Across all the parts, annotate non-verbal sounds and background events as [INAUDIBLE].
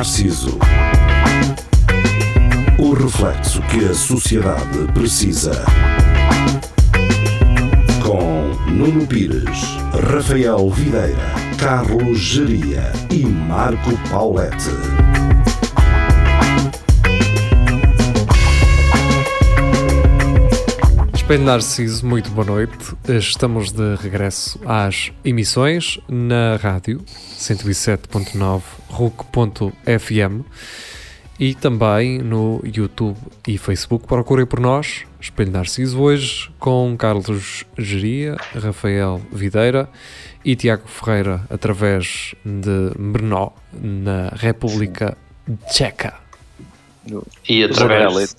Narciso. O reflexo que a sociedade precisa. Com Nuno Pires, Rafael Videira, Carlos Geria e Marco Paulette. Espelho Narciso, muito boa noite. Estamos de regresso às emissões na rádio 107.9 RUC.fm e também no YouTube e Facebook. Procurem por nós, Espelho Narciso, hoje com Carlos Geria, Rafael Videira e Tiago Ferreira através de Brno, na República Tcheca. E através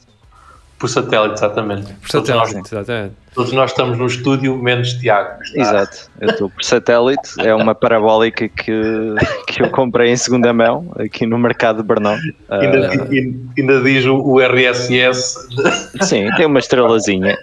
por satélite, exatamente. Por Todos satélite, nós- exatamente. Todos nós estamos no estúdio, menos Tiago. Exato, eu estou por satélite, é uma parabólica que, que eu comprei em segunda mão aqui no mercado de Bernão. Ainda, Ah, ainda- diz o, o RSS. sim, tem uma estrelazinha.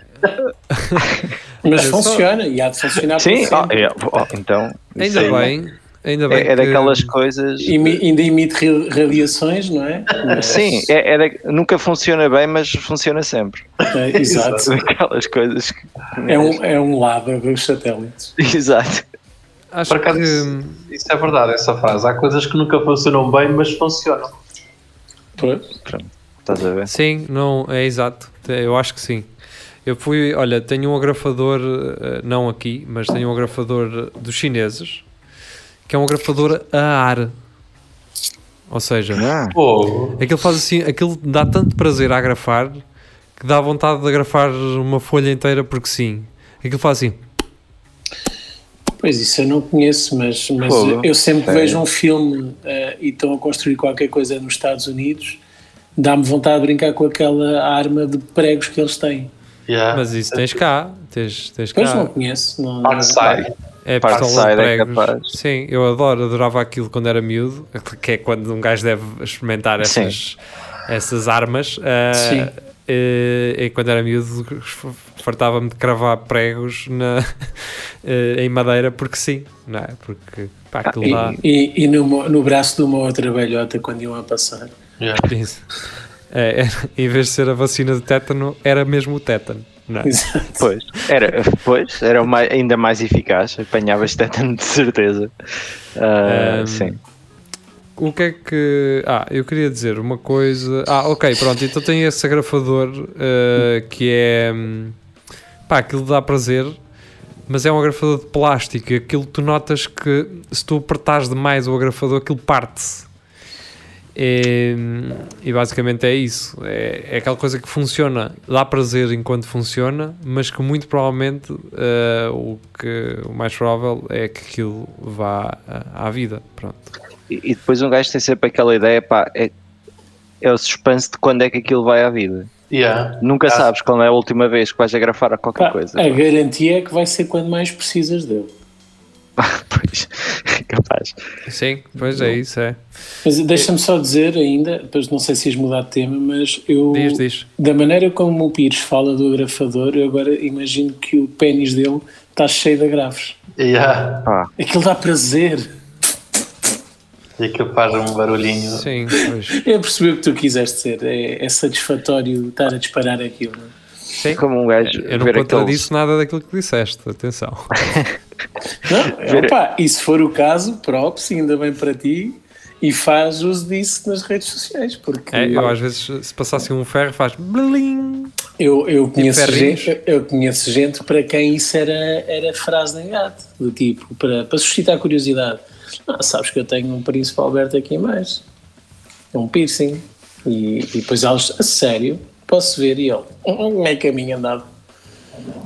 Mas funciona e há de funcionar Sim, sempre. é, oh, então Ainda bem, ainda bem é, é que- daquelas coisas. Imi- ainda emite ra- radiações, não é? Mas- [LAUGHS] Sim, é, é da- nunca funciona bem, mas funciona sempre. é, exato. [LAUGHS] Daquelas coisas que. É um, é um lado dos satélites. [LAUGHS] Exato. Acho Por acaso, que isso, é verdade, essa frase. Há coisas que nunca funcionam bem, mas funcionam. Pois. Estás a ver? Sim, não, é exato. Eu acho que sim. Eu fui, olha, tenho um agrafador, eh, não aqui, mas tenho um agrafador dos chineses, que é um agrafador a ar. Ou seja, Ah, aquilo faz assim, aquilo dá tanto prazer a agrafar que dá vontade de agrafar uma folha inteira porque sim. Aquilo faz assim. Pois isso eu não conheço, mas, mas eu sempre que Sério? vejo um filme eh, e estão a construir qualquer coisa nos Estados Unidos, dá-me vontade de brincar com aquela arma de pregos que eles têm. yeah. Mas isso tens cá, tens, tens Pois não cá. conheço. Não, não-. É Parte pistola de side é pregos. capaz. Sim, eu adoro, adorava aquilo quando era miúdo, que é quando um gajo deve experimentar Sim. essas, essas armas. ah, Sim. eh, e quando era miúdo, fartava-me de cravar pregos na, [LAUGHS] eh, em madeira, porque sim, não é? Porque pá, aquilo E, dá. e, e no, no braço de uma outra velhota quando iam a passar. Yeah. Isso. É, é, [LAUGHS] em vez de ser a vacina de tétano, era mesmo o tétano. Não é? Exato. [LAUGHS] Pois, era, pois, era mais- ainda mais eficaz, apanhavas tétano de certeza. Ah, Ahm, sim. O que é que. Ah, eu queria dizer uma coisa. Ah, ok, pronto. Então tem esse agrafador uh, que é. hum, Pá, aquilo dá prazer, mas é um agrafador de plástico. e Aquilo tu notas que se tu apertares demais o agrafador, aquilo parte-se. E, e basicamente é isso. É, é aquela coisa que funciona, dá prazer enquanto funciona, mas que muito provavelmente uh, o, que, o mais provável é que aquilo vá uh, à vida. Pronto. E, e depois um gajo tem sempre aquela ideia, pá, é, é o suspense de quando é que aquilo vai à vida. Yeah. Nunca Ah, sabes quando é a última vez que vais agrafar a qualquer Pá, coisa. a garantia é que vai ser quando mais precisas dele. Pois, [LAUGHS] capaz. Sim, pois é isso, é. Mas deixa-me só dizer ainda, depois não sei se ias mudar de tema, mas eu, Diz, diz. da maneira como o Pires fala do agrafador, eu agora imagino que o pênis dele está cheio de agrafos. Yeah. Pá, Aquilo dá prazer. E aquilo faz um barulhinho. Sim, pois. [LAUGHS] É perceber o que tu quiseste dizer. É, é satisfatório estar a disparar aquilo. não é? Sim. como um gajo Eu não aqueles... contradisse nada daquilo que disseste, atenção. [LAUGHS] Não, opa, e se for o caso, props, ainda bem para ti, e faz uso disso nas redes sociais, porque É, eu às vezes, se passasse um ferro, faz bling. eu, eu, conheço ferrinhos? gente, eu conheço gente para quem isso era, era frase de engate, do tipo, para, para suscitar curiosidade. Ah, sabes que eu tenho um príncipe Alberto aqui em mais, é um piercing, e, e depois eles, a sério, posso ver, e ele, "Hum, é caminho andado.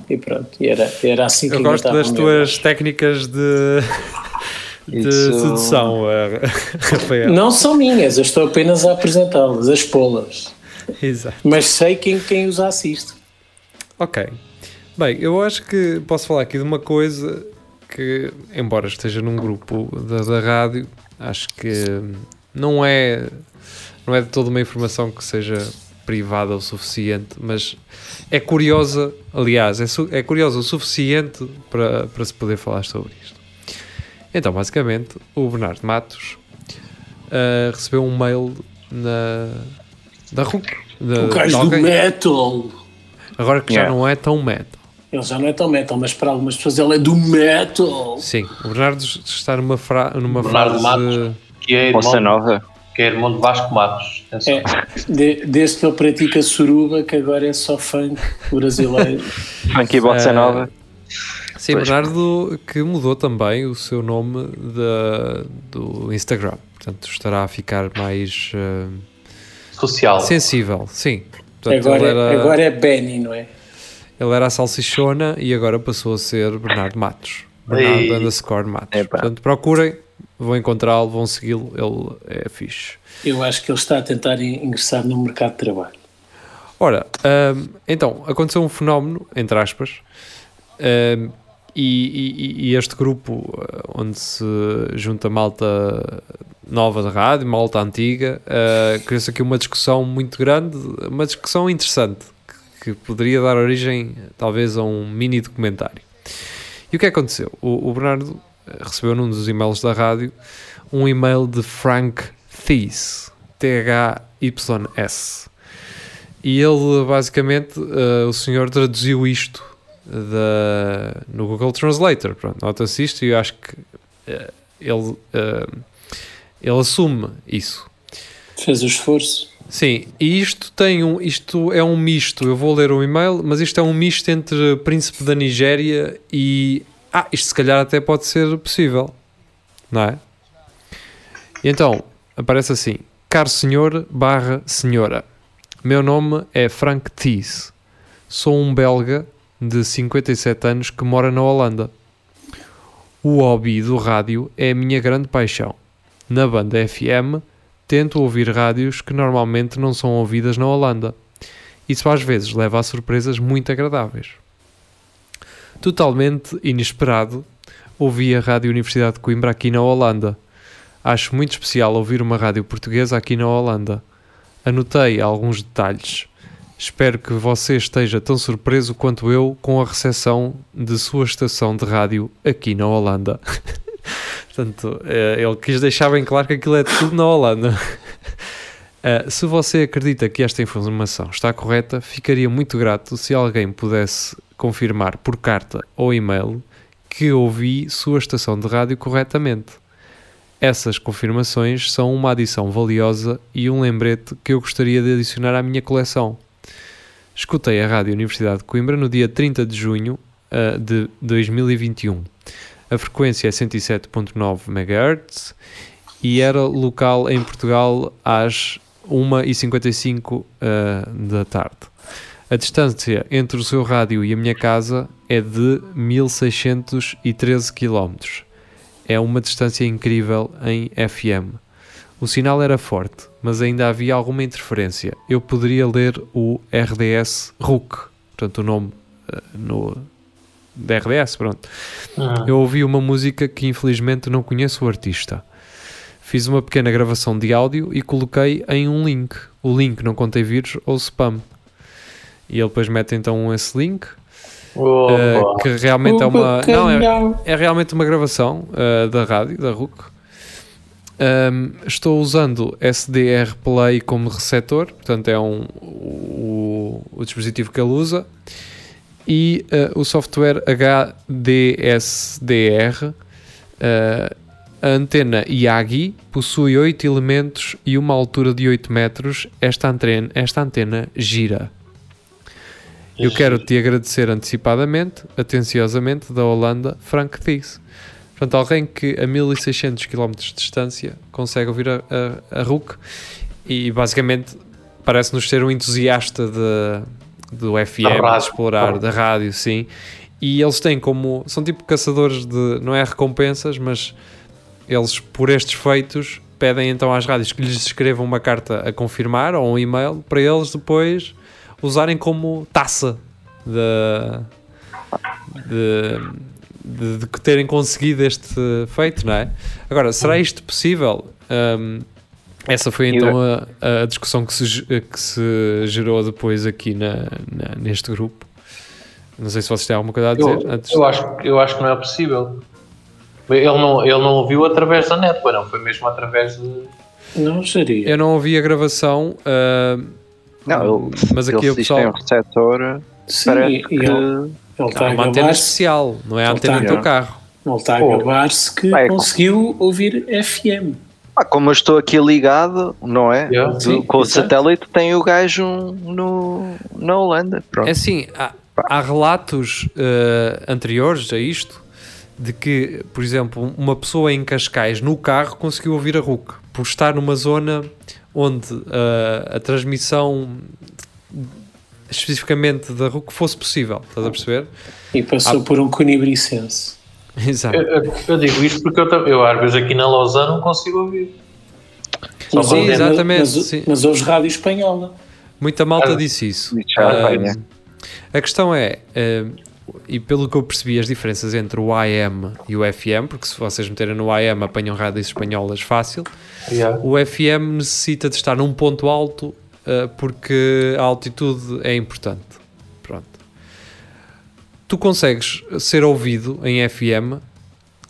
E pronto, e era, era assim que Eu gosto das tuas técnicas de, [LAUGHS] de Isso- sedução, eh, [LAUGHS] Rafael. Não são minhas, eu estou apenas a apresentá-las, a expô-las. Exato. Mas sei quem, quem os assiste. Ok. Bem, eu acho que posso falar aqui de uma coisa que, embora esteja num grupo da, da rádio, acho que não é, não é de toda uma informação que seja privada o suficiente, mas é curiosa, aliás, é, su- é curiosa o suficiente para, para se poder falar sobre isto. Então, basicamente, o Bernardo Matos uh, recebeu um mail na, da RUC. de- O gajo do metal. Agora que já Yeah. não é tão metal. Ele já não é tão metal, mas para algumas pessoas ele é do metal. Sim, o Bernardo está numa, fra numa Bernardo fase. Matos. Que é irmão, Nova. que é irmão de Vasco Matos. Atenção. É, de- desde que ele pratica suruba, que agora é só funk brasileiro. [LAUGHS] Funky Bossa Eh, Nova. Sim, Pois. Bernardo que mudou também o seu nome da, do Instagram. Portanto, estará a ficar mais uh, Social. sensível. Sim. Portanto, agora, ele, era, agora é Benny, não é? ele era a salsichona e agora passou a ser Bernardo Matos. Bernardo Ei. underscore Matos. Epá. Portanto, procurem, vão encontrá-lo, vão segui-lo. Ele é fixe. Eu acho que ele está a tentar in- ingressar no mercado de trabalho. Ora, hum, então, aconteceu um fenómeno, entre aspas, hum, e, e- e este grupo uh, onde se junta malta nova de rádio, malta antiga, uh, criou-se aqui uma discussão muito grande, uma discussão interessante, que, que poderia dar origem talvez a um mini documentário. E o que aconteceu? O, o Bernardo recebeu num dos e-mails da rádio um e-mail de Frank Thies, T-H-Y-S. E ele, basicamente, eh, o senhor traduziu isto da, no Google Translator. Nota-se isto e eu acho que eh, ele, eh, ele assume isso. Fez o esforço. Sim, e isto tem um, isto é um misto. Eu vou ler o e-mail, mas isto é um misto entre Príncipe da Nigéria e ah, isto se calhar até pode ser possível, não é? E então aparece assim: Caro senhor barra senhora, meu nome é Frank Thies, sou um belga de 57 anos que mora na Holanda. O hobby do rádio é a minha grande paixão. Na banda FM tento ouvir rádios que normalmente não são ouvidas na Holanda. Isso às vezes leva a surpresas muito agradáveis. Totalmente inesperado, ouvi a Rádio Universidade de Coimbra aqui na Holanda. Acho muito especial ouvir uma rádio portuguesa aqui na Holanda. Anotei alguns detalhes. Espero que você esteja tão surpreso quanto eu com a recepção de sua estação de rádio aqui na Holanda. [LAUGHS] Portanto, eh, ele quis deixar bem claro que aquilo é tudo na Holanda. [LAUGHS] Eh, se você acredita que esta informação está correta, ficaria muito grato se alguém pudesse confirmar por carta ou e-mail que ouvi sua estação de rádio corretamente. Essas confirmações são uma adição valiosa e um lembrete que eu gostaria de adicionar à minha coleção. Escutei a Rádio Universidade de Coimbra no dia 30 de junho eh, de 2021. A frequência é 107.9 MHz e era local em Portugal às 1h55 eh, da tarde. A distância entre o seu rádio e a minha casa é de 1613 km. É uma distância incrível em FM. O sinal era forte, mas ainda havia alguma interferência. Eu poderia ler o RDS RUC, portanto o nome eh, no da RDS, pronto. Hum. Eu ouvi uma música que infelizmente não conheço o artista. Fiz uma pequena gravação de áudio e coloquei em um link. O link não contém vírus ou spam. E ele depois mete então esse link, eh, que realmente é uma. Não, é, é realmente uma gravação eh, da rádio, da RUC. Um, estou usando SDR Play como receptor, portanto é um, o, o dispositivo que ele usa, e eh, o software HDSDR. a antena Yagi possui 8 elementos e uma altura de 8 metros. Esta antena, esta antena gira. Eu quero te agradecer antecipadamente, atenciosamente, da Holanda, Frank Thies. Portanto, alguém que a 1600 km de distância consegue ouvir a, a, a RUC e basicamente parece-nos ser um entusiasta de, do FM, de explorar, da rádio, sim. E eles têm como. São tipo caçadores de. Não é recompensas, mas eles, por estes feitos, pedem então às rádios que lhes escrevam uma carta a confirmar ou um e-mail para eles depois usarem como taça de, de, de, de que terem conseguido este feito, não é? Agora, será isto possível? Hum, essa foi então a, a discussão que se, que se gerou depois aqui na, na- neste grupo. Não sei se vocês têm alguma coisa a dizer Eu, antes. eu acho, eu acho que não é possível. Ele não, ele não ouviu através da net, não, foi mesmo através de. Não seria. Eu não ouvi a gravação, ah, Não, ele, mas aqui o que tem um pessoal. receptor, Sim, parece e que... ele, ele está uma antena especial, não é a antena do teu carro. ele está a gabar-se que é com- conseguiu ouvir FM. Ah, como eu estou aqui ligado, não é? Yeah. Sim, com o satélite tem o gajo no, na Holanda. Pronto. É assim, há, há relatos eh, anteriores a isto de que, por exemplo, uma pessoa em Cascais no carro conseguiu ouvir a RUC por estar numa zona onde eh, a transmissão especificamente da RUC fosse possível, estás a perceber? E passou Ah. por um conibricense. Exato. Eu, eu- digo isto porque eu, eu às vezes aqui na Lausanne não consigo ouvir. Mas, Sim, exatamente, mas, sim. mas ouves rádio espanhola. Muita malta Ah, disse isso. Ah, a questão é, eh, e pelo que eu percebi, as diferenças entre o AM e o FM, porque se vocês meterem no AM apanham rádios espanholas fácil, Yeah. o FM necessita de estar num ponto alto eh, porque a altitude é importante. Pronto. Tu consegues ser ouvido em FM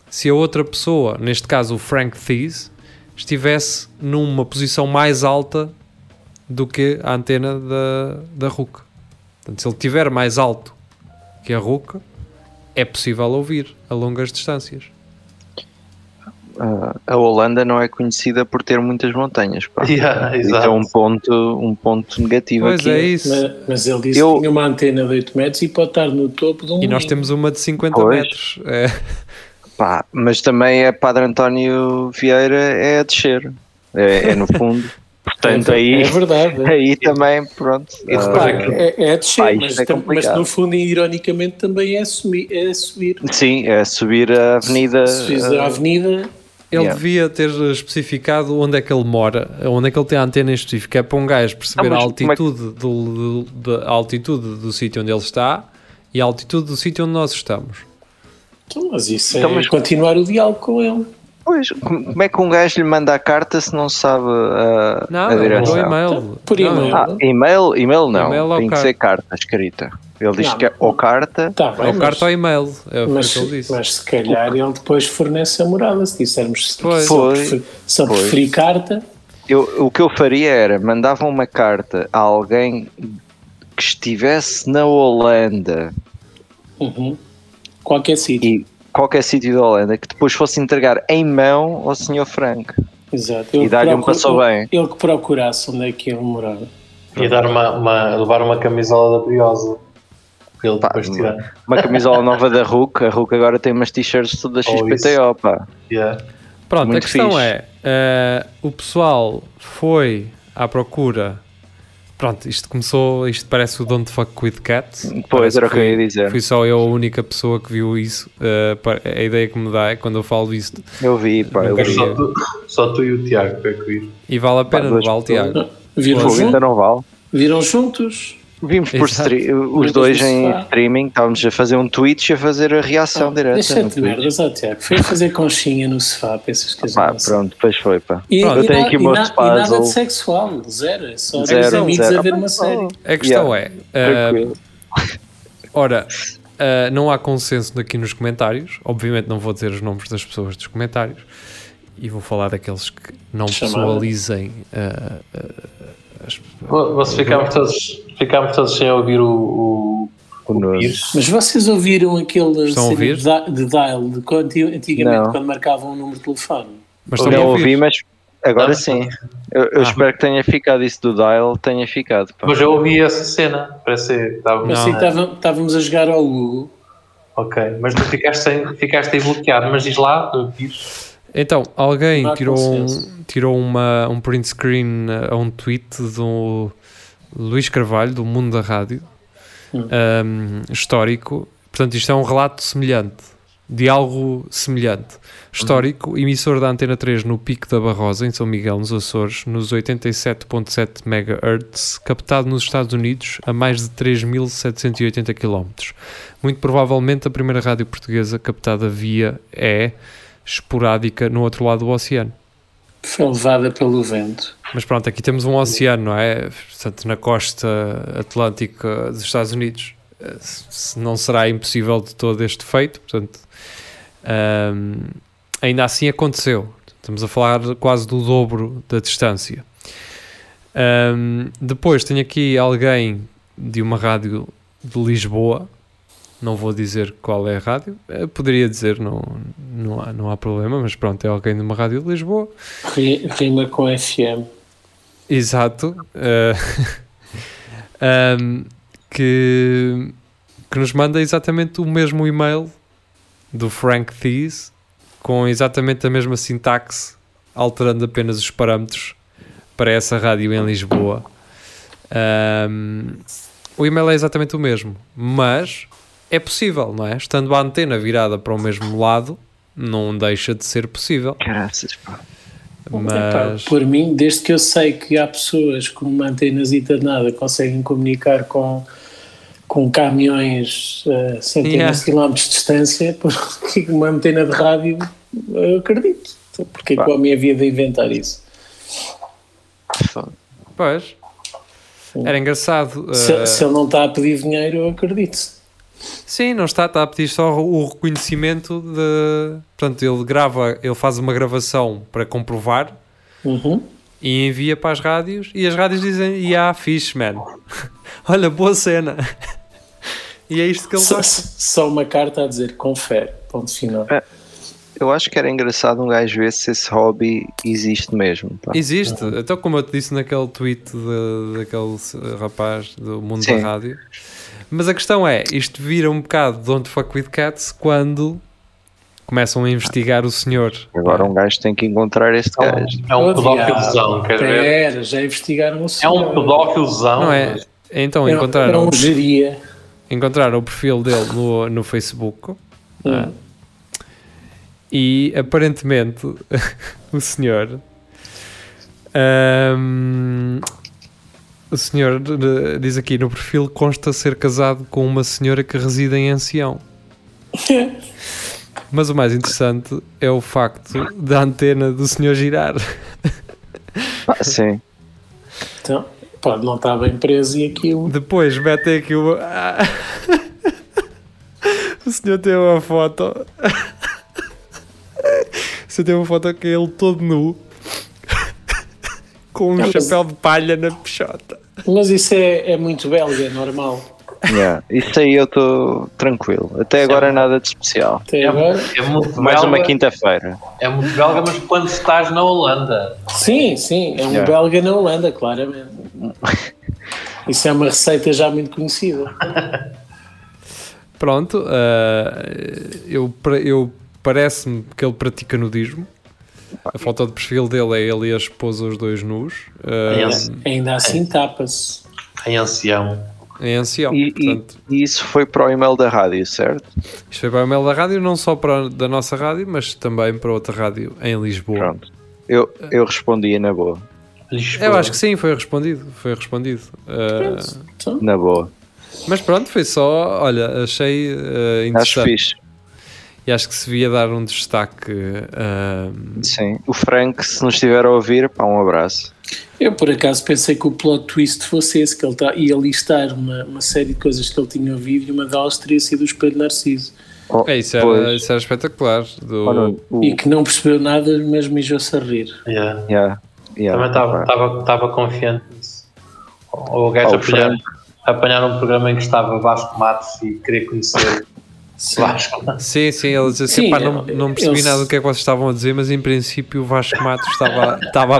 se a outra pessoa, neste caso o Frank Thies, estivesse numa posição mais alta do que a antena da, da RUC. Portanto, se ele estiver mais alto que a RUC, é possível ouvir a longas distâncias. Ah, a Holanda não é conhecida por ter muitas montanhas. Pá. Yeah, Isso exato. é um ponto, um ponto negativo Pois aqui. é isso. Mas, mas ele disse Eu- que tinha uma antena de 8 metros e pode estar no topo de um E nós temos uma de 50 Pois. metros. É, Pá, mas também é Padre António Vieira é a descer. É, é no fundo. [LAUGHS] Portanto, é, aí, é [LAUGHS] verdade. aí também, pronto. E ah, repara que- é, é a descer, Pá, mas, é tam- mas no fundo, ironicamente, também é, sumi, é subir. sim, é subir a avenida. Se a ah, avenida, Ele Yeah. devia ter especificado onde é que ele mora, onde é que ele tem a antena em específico. É para um gajo perceber Ah, a como é que- altitude, do, do- altitude do sítio onde ele está e a altitude do sítio onde nós estamos. então, mas isso Então, é mas- continuar o diálogo com ele. Pois, como é que um gajo lhe manda a carta se não sabe a, Não, a ele mandou direção? e-mail. Então, por Não, e-mail. Ah, e-mail? E-mail não. E-mail ou Tem que carta? ser carta escrita. Ele diz Não, que é ou carta. Tá bem, o mas, carta ao e-mail. É o mas, que ele disse. mas se calhar ele depois fornece a morada. Se dissermos se Pois. prefer- só Pois. preferir carta, Eu, o que eu faria era mandava uma carta a alguém que estivesse na Holanda uhum, qualquer sítio. Qualquer sítio da Holanda que depois fosse entregar em mão ao Sr. Frank. Exato. E dar-lhe um passou bem. Ele que procurasse onde é que ele morava. E dar uma, uma- levar uma camisola da Briosa. Ele Pá, tirar. Uma camisola nova da RUC. A RUC agora tem umas t-shirts todas Oh, XPTO, pá. Yeah. Pronto, a Muito questão fixe. é: eh, o pessoal foi à procura. Pronto, isto começou. Isto parece o Don't Fuck with Cats. Pois, era o que eu ia dizer. Fui só eu a única pessoa que viu isso. pa- a ideia que me dá é quando eu falo isto. Eu vi, pá. Eu vi. vi. Só, tu, só tu e o Tiago é que vi. E vale a pena, Pá, não vale. Tiago? Viram, Fogo, jun- ainda não vale. viram juntos? Vimos por os dois em sofá. streaming, estávamos a fazer um Twitch e a fazer a reação direta. Deixa-te Tiago. Foi fazer conchinha no sofá, pensas que as Pá, pronto, depois foi, pá. E, Pronto, e eu tenho na- aqui e o meu na- e nada de sexual, zero. É só Zero, dois amigos zero. a ver uma série. A questão Yeah. é: Tranquilo. ora, eh, não há consenso aqui nos comentários. Obviamente, não vou dizer os nomes das pessoas dos comentários e vou falar daqueles que não Chamada. pessoalizem. eh, eh, as- todos, ficámos todos sem ouvir o, o, O. Mas vocês ouviram aquele Estão cena ouvir? de, de dial de quando, antigamente Não. quando marcavam um número de telefone? mas a Não ouvi, mas agora Não. sim. Eu, eu Ah. espero que tenha ficado isso do dial, tenha ficado. pá. Mas eu ouvi essa cena. Parece que estava. Mas Não. assim, estávamos a jogar ao Hugo. Ok, mas tu ficaste, sem, ficaste aí bloqueado. Mas diz lá, Pires. Então, alguém tirou, um, tirou uma, um print screen a um tweet do Luís Carvalho, do Mundo da Rádio, Hum. um, histórico. Portanto, isto é um relato semelhante, de algo semelhante. Histórico, emissor da Antena 3 no Pico da Barrosa, em São Miguel, nos Açores, nos 87.7 MHz, captado nos Estados Unidos a mais de 3.780 km. Muito provavelmente a primeira rádio portuguesa captada via é esporádica no outro lado do oceano. Foi levada pelo vento. Mas pronto, aqui temos um oceano, não é? Portanto, na costa atlântica dos Estados Unidos não será impossível de todo este feito. Portanto, ahm, ainda assim aconteceu. Estamos a falar quase do dobro da distância. Ahm, depois tenho aqui alguém de uma rádio de Lisboa. Não vou dizer qual é a rádio. Eh, Poderia dizer, não, não, há, não há problema, mas pronto, é alguém de uma rádio de Lisboa. Ri- Rima com FM. Exato. eh, [LAUGHS] ahm, que, que nos manda exatamente o mesmo e-mail do Frank Thies, com exatamente a mesma sintaxe, alterando apenas os parâmetros para essa rádio em Lisboa. Ahm, o e-mail é exatamente o mesmo, mas é possível, não é? Estando a antena virada para o mesmo lado, não deixa de ser possível. Caraças, pá. Epá, Mas por mim, desde que eu sei que há pessoas com uma antenazita de nada conseguem comunicar com, com caminhões a centenas Yeah. de quilómetros de distância, [LAUGHS] porque uma antena de rádio, eu acredito. Então, Porque é que o homem havia de inventar isso? Pois. Era engraçado. Se, eh, se ele não está a pedir dinheiro, eu acredito. Sim, não está, está a pedir só o reconhecimento de. Portanto, ele grava, ele faz uma gravação para comprovar Uhum. e envia para as rádios e as rádios dizem, yeah, fixe, man. [LAUGHS] Olha, boa cena. e é isto que ele Só, gosta. só uma carta a dizer confere, ponto final. Eu acho que era engraçado um gajo ver se esse hobby existe mesmo. Pá. Existe. Então, como eu te disse naquele tweet de- daquele rapaz do mundo Sim. da rádio. Mas a questão é, isto vira um bocado Don't Fuck With Cats quando começam a investigar o senhor. Agora um gajo tem que encontrar este É gajo. um, é um pedófilozão, quer ver? Pera, já investigaram o É senhor. um pedófilozão. Não é? Então, Era- encontraram, Era um geria. encontraram o perfil dele no, no Facebook Hum. e aparentemente [LAUGHS] o senhor ahm, o senhor diz aqui no perfil consta ser casado com uma senhora que reside em Ancião. [LAUGHS] Mas o mais interessante é o facto da antena do senhor girar. Ah, sim. Então, pode não estar bem preso e aquilo. Depois metem aqui uma. Ah. [LAUGHS] O senhor tem uma foto. [LAUGHS] O senhor tem uma foto que é ele todo nu. Com um Não, chapéu de palha na peixota. Mas isso é, é muito belga, é normal. Yeah. Isso aí eu estou tranquilo. Até agora nada de especial. Até É, agora. é muito Mais uma belga, quinta-feira. É muito belga, mas quando estás na Holanda. Sim, sim, é um Yeah. belga na Holanda, claramente. Isso é uma receita já muito conhecida. [LAUGHS] Pronto, ah, eu, eu parece-me que ele pratica nudismo. A foto de perfil dele é ele e a esposa, os dois nus. ah. Ainda assim tapa-se. Em ancião. em ancião. E, Portanto, e isso foi para o e-mail da rádio, certo? isto foi para o e-mail da rádio, não só para a- da nossa rádio, mas também para outra rádio em Lisboa. Pronto. Eu, eu respondia na boa. Lisboa. Eu acho que sim, foi respondido. Foi respondido. Então, Na boa. mas pronto, foi só. Olha, achei Acho interessante. fixe. E acho que se devia dar um destaque. ah, Sim. O Frank, se nos estiver a ouvir, pá, um abraço. eu por acaso pensei que o plot twist fosse esse, que ele tá, ia listar uma, uma série de coisas que ele tinha ouvido e uma delas teria sido o Espelho Narciso. Oh, é, isso, era, isso era espetacular. Do, Olha, o- E que não percebeu nada, mas mijou-se a rir. Yeah. yeah, yeah, Também estava- confiante nisso. O gajo Oh, apanhar, apanhar um programa em que estava Vasco Matos e querer conhecer Sim. Vasco. Sim, sim, ele dizia assim, Sim, "Pá, não, não percebi ele- nada do que é que vocês estavam a dizer, mas em princípio o Vasco Matos estava, estava a,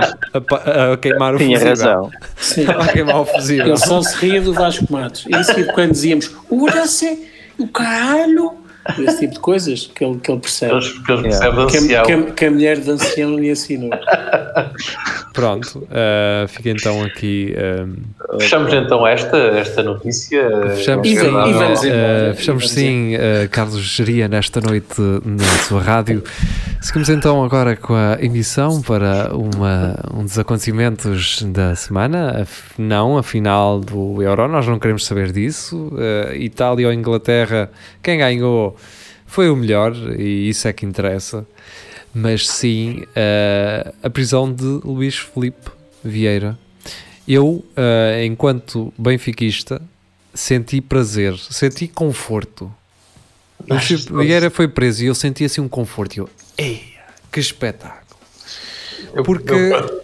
a- a queimar o Tinha fusível. razão. Sim. Estava a queimar o fusível. Ele só se ria do Vasco Matos. E isso quando dizíamos, ura-se, o caralho. Esse tipo de coisas que ele, que ele percebe. Que eles Yeah. percebem Que, que, a- que a mulher de ancião lhe assinou. [LAUGHS] Pronto, ah, fica então aqui. ah, Fechamos então esta, esta notícia. Fechamos, E vem- e vamos embora. eh, fechamos sim, eh, Carlos Geria, nesta noite na sua rádio. Seguimos então agora com a emissão para uma, um dos acontecimentos da semana. Não, a final do Euro, nós não queremos saber disso. Eh, Itália ou Inglaterra, quem ganhou foi o melhor e isso é que interessa. Mas sim, eh, a prisão de Luís Felipe Vieira. Eu, eh, enquanto benfiquista, senti prazer, senti conforto. O que- Vieira foi preso e eu senti assim um conforto. E eu, ei, que espetáculo! porque eu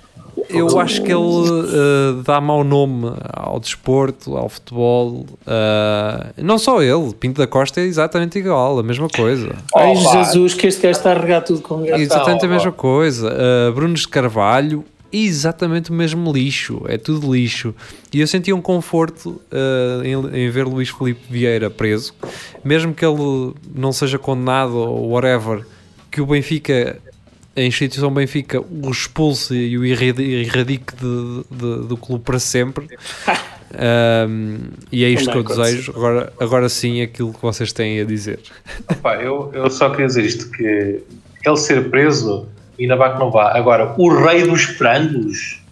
acho que ele uh, dá mau nome ao desporto, ao futebol. Uh, não só ele, Pinto da Costa é exatamente igual, a mesma coisa. Ai, Oh. Jesus, que este gajo está a regar tudo com gato. exatamente a ó, mesma coisa. Uh, Brunos de Carvalho, exatamente o mesmo lixo, é tudo lixo. E eu senti um conforto uh, em, em ver Luís Felipe Vieira preso, mesmo que ele não seja condenado ou whatever, que o Benfica, a instituição Benfica, o expulse e o erradique de- de- do clube para sempre. [LAUGHS] Um, e é isto Não que eu desejo. Agora, agora sim, aquilo que vocês têm a dizer. Pá, eu, eu só queria dizer isto: que ele ser preso, ainda vai que não vá. Agora, o rei dos frangos,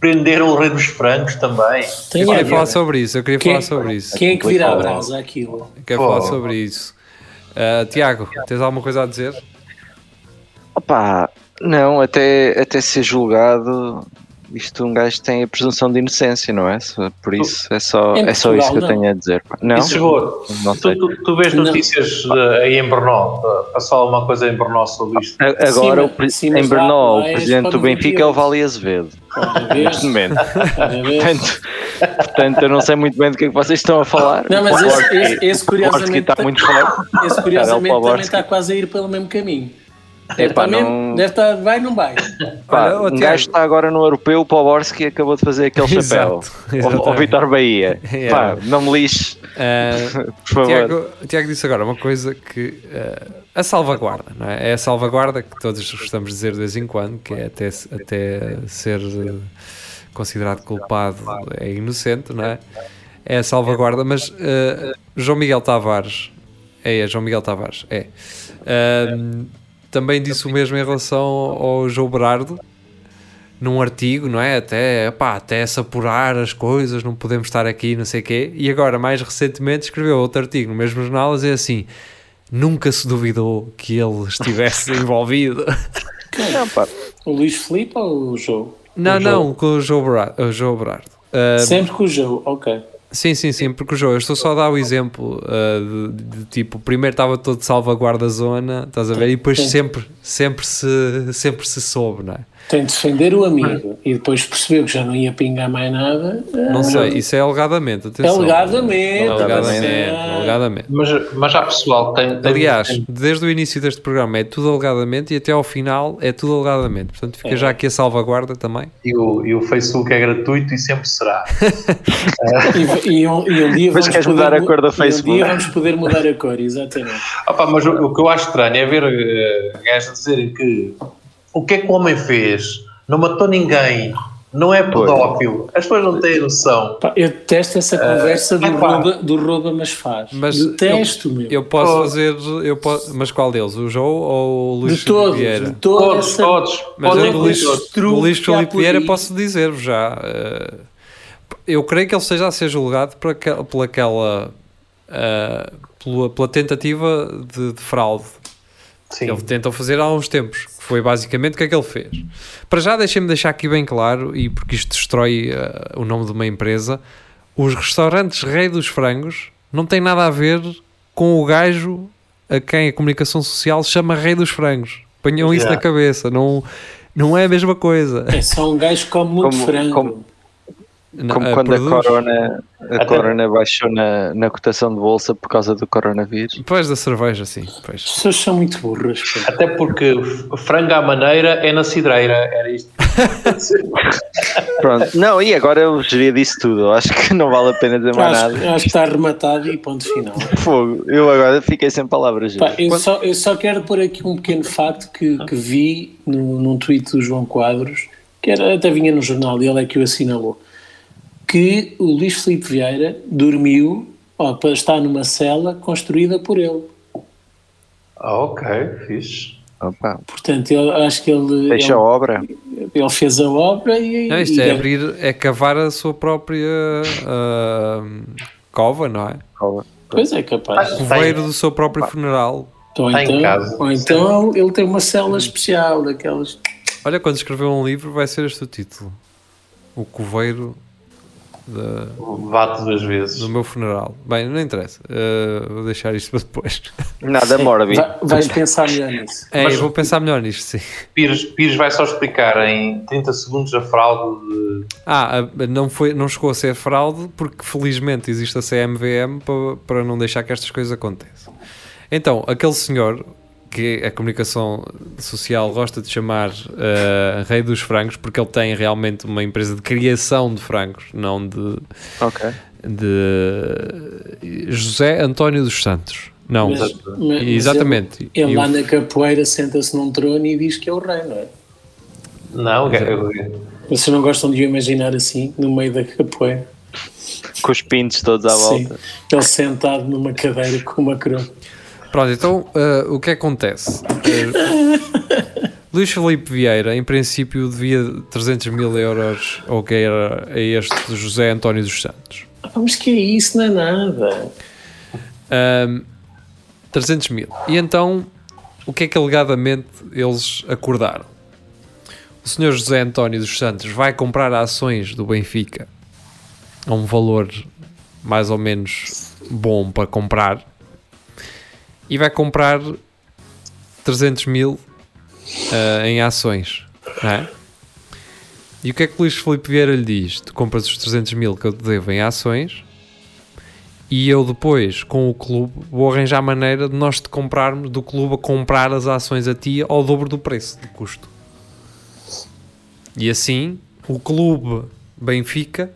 prenderam o rei dos frangos também. Tem Eu queria falar sobre isso. Eu queria Quem- falar sobre isso. Quem é que vira a brasa aquilo? Quero Pô. falar sobre isso. Uh, Tiago, tens alguma coisa a dizer? Opa, não, até, até ser julgado, isto um gajo tem a presunção de inocência, não é? Só- Por isso é só, é só isso que eu tenho a dizer. Não, Isso chegou. não Tu, tu, tu vês notícias de- aí em Brno, passou alguma coisa em Brno sobre isto. Agora, Sim, em Brno, o és presidente do Benfica é o 98. Vale Azevedo, [LAUGHS] neste momento. Portanto, portanto, eu não sei muito bem do que é que vocês estão a falar. Não, mas esse, esse, esse curiosamente, está muito forte. esse curiosamente também está quase a ir pelo mesmo caminho. Deve Epá, não- deve estar, vai, não vai. Pá, Olha, um Tiago. gajo está agora no europeu, o Poborski acabou de fazer aquele chapéu. Exato, Ao-. Vitor Bahia. [LAUGHS] É. Pá, não me lixe, Uh, [LAUGHS] por favor. Tiago, Tiago disse agora uma coisa que uh, a salvaguarda, não é? É a salvaguarda que todos gostamos de dizer de vez em quando, que é até, até ser uh, considerado culpado é inocente, não é? É a salvaguarda, mas uh, João Miguel Tavares é, é João Miguel Tavares, é. Um, também disse o mesmo em relação ao João Berardo, num artigo, não é? Até, pá, até se apurar as coisas, não podemos estar aqui, não sei o quê. E agora, mais recentemente, escreveu outro artigo no mesmo jornal a dizer assim: nunca se duvidou que ele estivesse [LAUGHS] envolvido. Não, pá, O Luís Filipe ou o João? não, O não, João? com o João Berardo. O João Berardo. Ah, Sempre com o João, ok. Sim, sim, sim, porque o jogo, eu estou só a dar o exemplo uh, de, de, tipo, primeiro estava todo salvaguarda zona, estás a ver? E depois sempre, sempre se, sempre se soube, não é? Tem de defender o amigo e depois percebeu que já não ia pingar mais nada. Não sei, isso é alegadamente, atenção. Alegadamente. Alegadamente, alegadamente. Mas, mas há pessoal que tem. tem- Aliás, tem- desde o início deste programa é tudo alegadamente e até ao final é tudo alegadamente. Portanto, fica É. já aqui a salvaguarda também. e, o, e o Facebook é gratuito e sempre será. [LAUGHS] E, e um, e um dia Mas vamos queres poder mudar a cor do e Facebook? Um dia vamos poder mudar a cor, exatamente. Opa, mas o, o que eu acho estranho é ver uh, gajos a dizerem que o que é que o homem fez? Não matou ninguém, não é pedófilo. As pessoas não têm noção. Pá, eu detesto essa conversa do, é pá. rouba, do rouba, mas faz. Mas detesto, meu. Eu posso Oh. fazer. Eu posso, mas qual deles? O João ou o Luís de todos, Vieira? de Todos, essa... todos. Mas eu do Luís, do Luís por Vieira posso dizer-vos já. eh, eu creio que ele esteja a ser julgado por aquela, por aquela eh, pela, pela tentativa de, de fraude Sim. que ele tentou fazer há uns tempos. que Foi basicamente o que é que ele fez. Para já, deixem-me deixar aqui bem claro, e porque isto destrói eh, o nome de uma empresa, os restaurantes Rei dos Frangos não têm nada a ver com o gajo a quem a comunicação social chama Rei dos Frangos. Ponham isso Yeah. na cabeça, não, não é a mesma coisa. É só um gajo que come muito Como- frango. como- Não, Como eh, quando a produz- corona, a Até- corona baixou na, na cotação de bolsa por causa do coronavírus. Depois da cerveja, sim. As Pois. pessoas são muito burras. Até porque frango à maneira é na cidreira. Era isto. [LAUGHS] Pronto, não, e agora eu geria disso tudo. Acho que não vale a pena dizer mais Acho, nada. acho que está arrematado e ponto final. [LAUGHS] Fogo, eu agora fiquei sem palavras. Pá, eu, só, eu só quero pôr aqui um pequeno facto que, que vi no, num tweet do João Quadros, que era, até vinha no jornal, e ele é que o assinalou, que o Luís Filipe Vieira dormiu, para estar numa cela construída por ele. Ah, ok, fixe. Opa, Portanto, eu acho que ele, deixa a obra. ele fez a obra e. Não, isto e é deve- abrir, é cavar a sua própria ah, cova, não é? Pois é, capaz. Ah, Coveiro do seu próprio funeral. Ou Está em então, casa. ou então ele tem uma cela especial, daquelas. Olha, quando escrever um livro vai ser este o título. O coveiro da- Bate duas vezes. do meu funeral. Bem, não interessa. Uh, vou deixar isto [LAUGHS] para depois. Nada mórbido. Vai- vais pensar melhor nisso. É, Mas- eu vou pensar melhor nisto, sim. Pires, Pires vai só explicar em 30 segundos a fraude de. Ah, não, foi, não chegou a ser fraude porque felizmente existe a CMVM para, para não deixar que estas coisas aconteçam. Então, aquele senhor que a comunicação social gosta de chamar eh, Rei dos Frangos porque ele tem realmente uma empresa de criação de frangos, não de, Ok. de José António dos Santos. Não, Mas- mas- mas exatamente. Ele, ele o- lá na capoeira senta-se num trono e diz que é o rei, não é? Não, Vocês não gostam de o imaginar assim, no meio da capoeira? Com os pintos todos à Sim. volta. Ele sentado numa cadeira com uma coroa. Pronto, então eh, o que acontece? Eh, Luís Filipe Vieira, em princípio, devia 300 mil euros ao que era a este José António dos Santos. Ah, mas que é isso? Não é nada. Ahm, 300 mil. E então, o que é que alegadamente eles acordaram? O senhor José António dos Santos vai comprar ações do Benfica a um valor mais ou menos bom para comprar e vai comprar 300 mil ah, em ações. não é? E o que é que o Luís Filipe Vieira lhe diz? Tu compras os 300 mil que eu te devo em ações e eu depois, com o clube, vou arranjar maneira de nós te comprarmos, do clube a comprar as ações a ti ao dobro do preço, do custo. E assim, o clube Benfica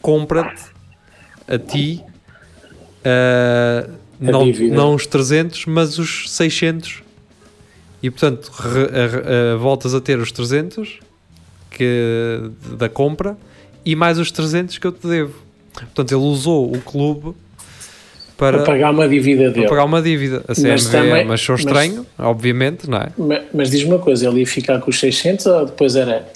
compra-te a ti A não, dívida. não os 300, mas os 600. E portanto, re- a- a- voltas a ter os 300 que, da compra e mais os 300 que eu te devo. Portanto, ele usou o clube para, Para pagar uma dívida para dele. pagar uma dívida. A CMV também- achou mas- estranho, obviamente, não é? Ma- Mas, diz-me uma coisa, ele ia ficar com os 600 ou depois era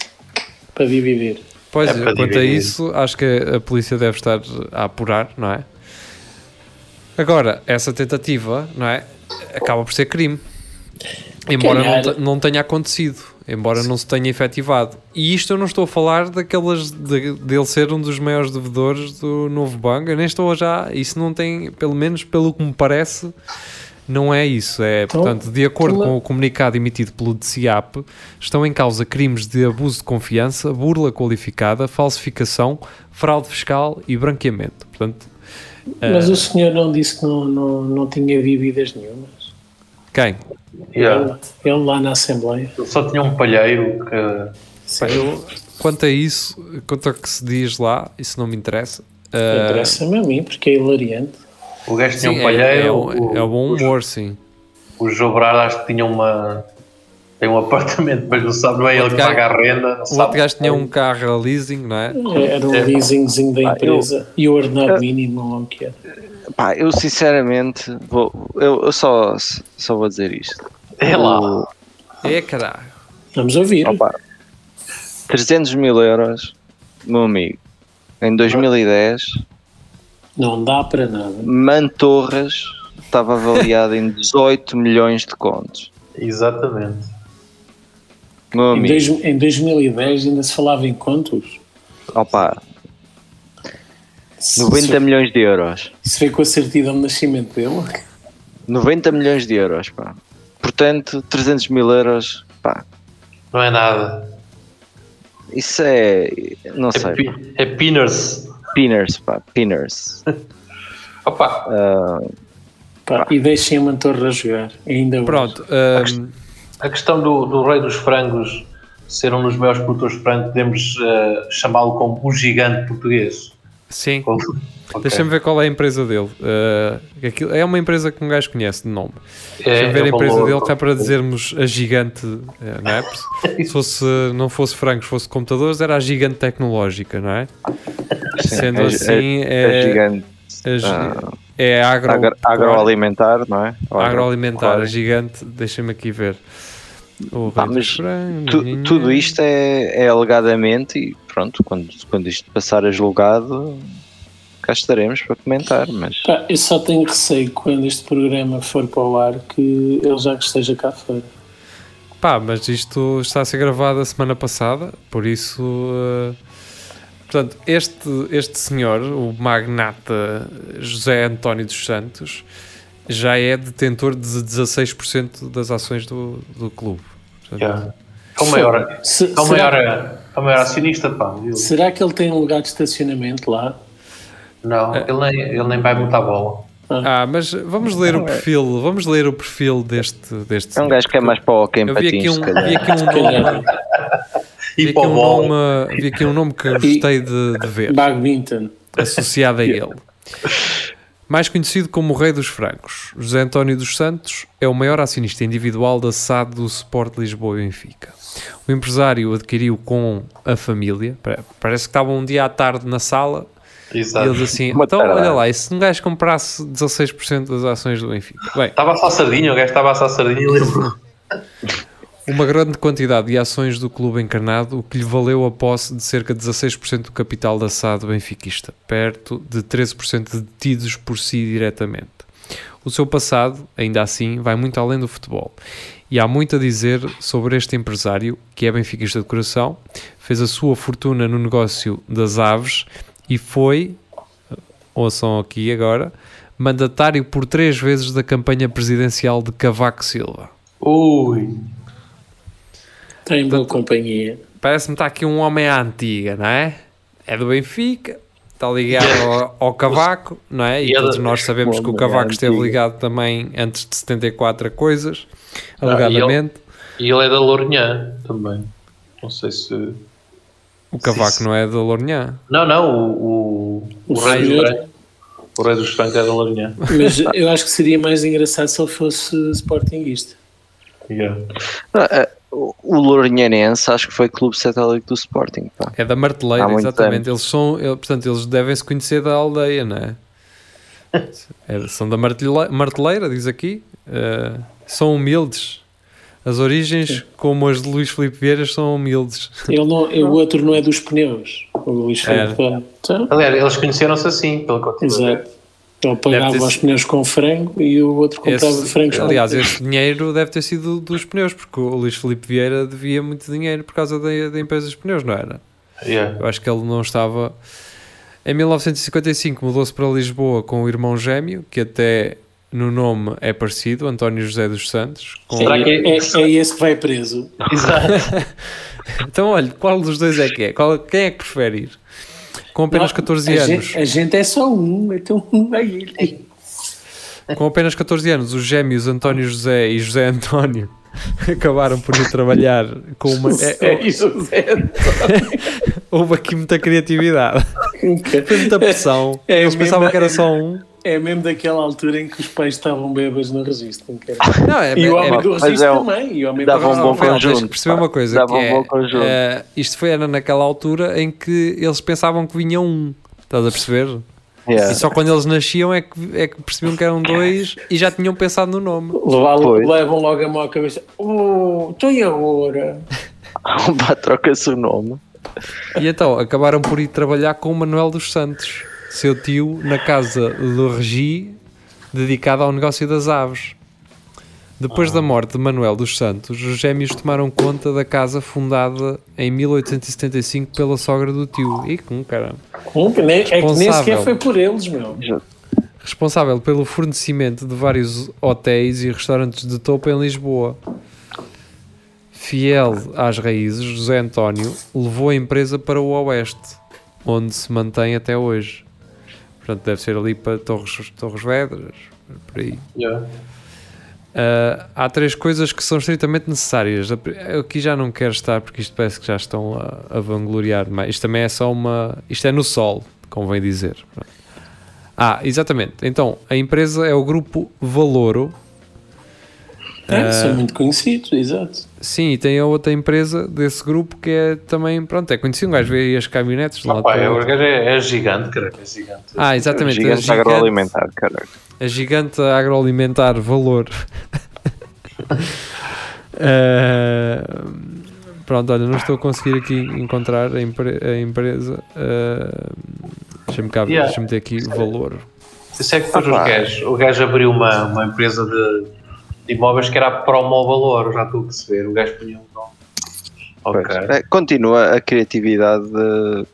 para dividir? Pois, É quanto a dividir. isso, acho que a polícia deve estar a apurar, não é? Agora, essa tentativa, não é? Acaba por ser crime. Embora não, não tenha acontecido, embora não se tenha efetivado. E isto eu não estou a falar daquelas de, dele ser um dos maiores devedores do novo banco, eu nem estou já. Isso não tem, pelo menos pelo que me parece, não é isso. É, Então, portanto, de acordo então- com o comunicado emitido pelo DCAP, estão em causa crimes de abuso de confiança, burla qualificada, falsificação, fraude fiscal e branqueamento. Portanto, Mas eh, o senhor não disse que não, não, não tinha dívidas nenhumas. quem? Yeah. Ele, ele lá na Assembleia. Ele só tinha um palheiro que. Pá, eu- quanto a isso, quanto ao que se diz lá, isso não me interessa. Eh, Interessa-me a mim, porque é hilariante. O gajo tinha sim, um é, palheiro. é, o, um- é um bom humor, sim. o João Brado acho que tinha uma. Tem um apartamento, mas não sabe, não é ele que gajo- paga a renda. O outro gajo tinha um carro a leasing, não é? Era um É. leasingzinho da Ah, eu- empresa e o ordenado mínimo, não é o que era. Pá, eu sinceramente, vou, eu, eu só, só vou dizer isto. É lá. É caralho. Vamos ouvir. Opa, 300 mil euros, meu amigo, em 2010, Não dá para nada. Mantorras estava avaliado em 18 milhões de contos. Exatamente. Meu Em, dois, em 2010 ainda se falava em contos. opa, Se, 90 milhões de euros. se vê com a certidão de nascimento dele. 90 milhões de euros, pá. Portanto, 300 mil euros, pá. Não é nada. Isso é, não É, sei, pi- é pinners. pinners, pá, pinners. [LAUGHS] Opa, Ah, Pá, e deixem a Mantorra jogar. Ainda hoje. Pronto, ahm, a questão do, do rei dos frangos ser um dos maiores produtores de frango, podemos eh, chamá-lo como o gigante português. sim. Como- [LAUGHS] Ok. Deixa-me ver qual é a empresa dele. Ah, aquilo- é uma empresa que um gajo conhece de nome. É, Deixa-me ver a é empresa valor- dele, é para dizermos a gigante, eh, não é? [LAUGHS] Se fosse, não fosse francos, fosse computadores, era a gigante tecnológica, não é? sim, Sendo é, assim, é, é, é gigante. a Ah, é agro, agro- agroalimentar, não é? Ou agroalimentar, agro- gigante, deixa-me aqui ver. O Pá, rei mas dos frangos, Tu- tudo isto é, é alegadamente e pronto, quando, quando isto passar a julgado, cá estaremos para comentar, mas Pá, eu só tenho receio que quando este programa for para o ar que ele já que esteja cá fora. Pá, mas isto está a ser gravado a semana passada, por isso. eh, Portanto, este, este senhor, o magnata José António dos Santos, já é detentor de 16% das ações do, do clube. Portanto, Yeah. É o maior, Se- é o será- maior, é o maior acionista, pá. viu? Será que ele tem um lugar de estacionamento lá? Não, ele nem, ele nem vai botar bola. Ah, mas vamos ler o perfil, vamos ler o perfil deste, deste É um gajo que é mais para o hockey em Eu vi aqui patins, um, se calhar. vi aqui um nome, vi E aqui um nome, vi aqui um nome que eu gostei de, de ver, Badminton. associado a [LAUGHS] ele. Mais conhecido como o Rei dos Francos, José António dos Santos é o maior acionista individual da SAD do Sport Lisboa e Benfica. O empresário adquiriu com a família, pa- parece que estavam um dia à tarde na sala e Exato. eles assim, Uma então tarada. olha lá, e se um gajo comprasse 16% das ações do Benfica? Bem, Estava só sardinha, o gajo estava a só sardinha e lembrou. [LAUGHS] Uma grande quantidade de ações do clube encarnado, o que lhe valeu a posse de cerca de 16% do capital da SAD benfiquista, perto de 13% detidos por si diretamente. O seu passado, ainda assim, vai muito além do futebol. E há muito a dizer sobre este empresário, que é benfiquista de coração, fez a sua fortuna no negócio das aves e foi, ouçam aqui agora, mandatário por três vezes da campanha presidencial de Cavaco Silva. Ui. Tem boa companhia. Parece-me que está aqui um homem à antiga, não é? É do Benfica, está ligado ao, ao Cavaco, não é? E E é todos nós sabemos que o Cavaco esteve ligado também antes de 74 a coisas, Ah, e alegadamente. E ele é da Lourinhã também. Não sei se. O Cavaco sim. não é da Lourinhã. Não, não, o, o, o, O rei senhor- Francos. O rei dos Francos é da Lourinhã. Mas eu acho que seria mais engraçado se ele fosse sportinguista. Yeah. Ah, ah, O Lourinhanense acho que foi clube satélite do Sporting. Pá. É da Marteleira, exatamente. Eles são, ele- portanto, eles devem se conhecer da aldeia, não é? [LAUGHS] É, são da Martele- Marteleira, diz aqui. Eh, são humildes. As origens, como as de Luís Filipe Vieira, são humildes. Ele não, [LAUGHS] o outro não é dos pneus. O Luís É. Filipe. Então, Aliás, eles conheceram-se assim, pelo que eu exato. Ele pagava Deve ter os pneus com frango e o outro comprava Esse- frangos com aliás, frango. esse dinheiro deve ter sido dos pneus, porque o Luís Filipe Vieira devia muito dinheiro por causa da, da empresa dos pneus, não era? Yeah. Eu acho que ele não estava. Em 1955 mudou-se para Lisboa com o irmão gêmeo, que até no nome é parecido, António José dos Santos. com- Será que- É, é, é esse que vai preso. Exato. [LAUGHS] Então, olha, qual dos dois é que é? Qual- quem é que prefere ir? Com apenas Não, 14 a anos. Gente, a gente é só um, então um vai ir. Com apenas 14 anos, os gêmeos António José e José António [LAUGHS] acabaram por ir trabalhar com uma. é, Sério, Zé. [LAUGHS] houve aqui muita criatividade. Foi [LAUGHS] muita pressão. É Eles mesmo- pensavam que era é- só um. É mesmo daquela altura em que os pais estavam bêbados no registro. [LAUGHS] Não, é, E o é- homem do mas registro é também. E o homem dava do um bom conjunto, que perceber pá. uma coisa Dava que um é, bom conjunto. eh, isto foi era naquela altura em que eles pensavam que vinha um estás a perceber? Yeah. e só quando eles nasciam é que, é que percebiam que eram dois e já tinham pensado no nome Levam, logo a mão à cabeça. Oh, então e agora? [LAUGHS] Pá, troca-se o nome. e então acabaram por ir trabalhar com o Manuel dos Santos seu tio na casa do Regi dedicada ao negócio das aves depois da morte de Manuel dos Santos os gêmeos tomaram conta da casa fundada em 1875 pela sogra do tio e com caramba Hum, é que nem sequer foi por eles, meu. responsável pelo fornecimento de vários hotéis e restaurantes de topo em Lisboa. Fiel às raízes, José António levou a empresa para o Oeste, onde se mantém até hoje. Portanto, deve ser ali para Torres, Torres Vedras, por aí. Yeah. Ah, há três coisas que são estritamente necessárias. Eu aqui já não quero estar porque isto parece que já estão a, a vangloriar demais. Isto também é só uma. Isto é no sol, convém dizer. Ah, exatamente. Então, a empresa é o grupo Valoro. É, Ah. são muito conhecidos, exato. Sim, e tem a outra empresa desse grupo que é também. Pronto, é conhecido. Um gajo vê aí as caminhonetes de um Ah, lado pá, para o é, o gajo é, é gigante, cara. É gigante. Ah, exatamente. a Gigante, gigante- agroalimentar, caralho. a gigante agroalimentar Valor. [LAUGHS] Eh, pronto, olha, não estou a conseguir aqui encontrar a, empre- a empresa. Eh, Deixa-me cá Yeah. deixa-me ter aqui Valor. Isso é que depois Ah, os gajos, o gajo abriu uma, uma empresa de, de imóveis que era a Promo Valor, já estou a perceber. O gajo punha um nome. Ok. Pois. É, continua, a criatividade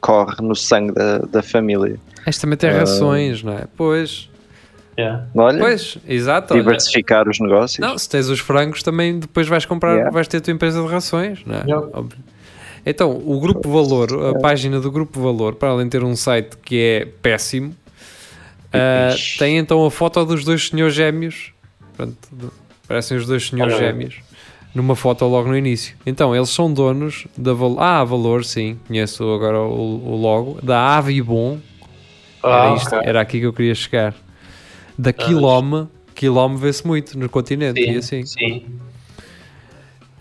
corre no sangue da, da família. Este também tem Ah. rações, não é? Pois, Yeah. Olha, pois, exato. olha. diversificar os negócios. Não, se tens os frangos também depois vais comprar, Yeah. vais ter a tua empresa de rações, não é? Yeah. Óbvio. Então, o Grupo Valor, a página do Grupo Valor, para além de ter um site que é péssimo, ah, tem então a foto dos dois senhores gêmeos, Pronto, parecem os dois senhores Olha. gêmeos, numa foto logo no início. Então, eles são donos da Valor, ah, a Valor, sim, conheço agora o, o logo, da Avibon, era, Ah, isto, ok. era aqui que eu queria chegar. Da Quilome, Quilome vê-se muito no continente e assim. Sim.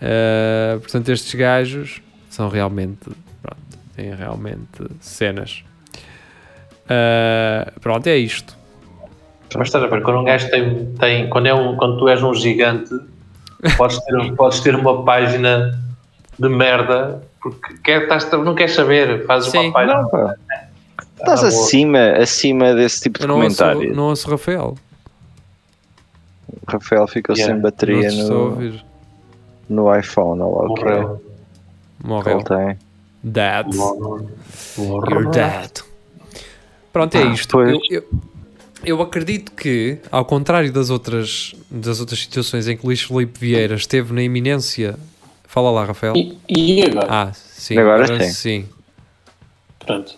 Uh, portanto, estes gajos são realmente. Pronto, têm realmente cenas. Uh, pronto, é isto. Mas estás a ver, quando um gajo tem, tem quando, é um, quando tu és um gigante, podes ter, podes ter uma página de merda porque quer, estás, não queres saber, fazes Sim. uma página. Não, pá. Estás Ah, boa. acima, acima desse tipo de não ouço, comentário. não ouço Rafael. Rafael ficou Yeah. sem bateria no, ouvir. no iPhone. Olha lá o que é Morreu. Morreu. ele tem. Dead. Morreu. You're dead. Pronto, é Ah, isto. pois. Eu, eu, eu acredito que, ao contrário das outras, das outras situações em que Luís Felipe Vieira esteve na iminência. Fala lá, Rafael. E, e agora? Ah, sim. Agora agora sim. sim. Pronto.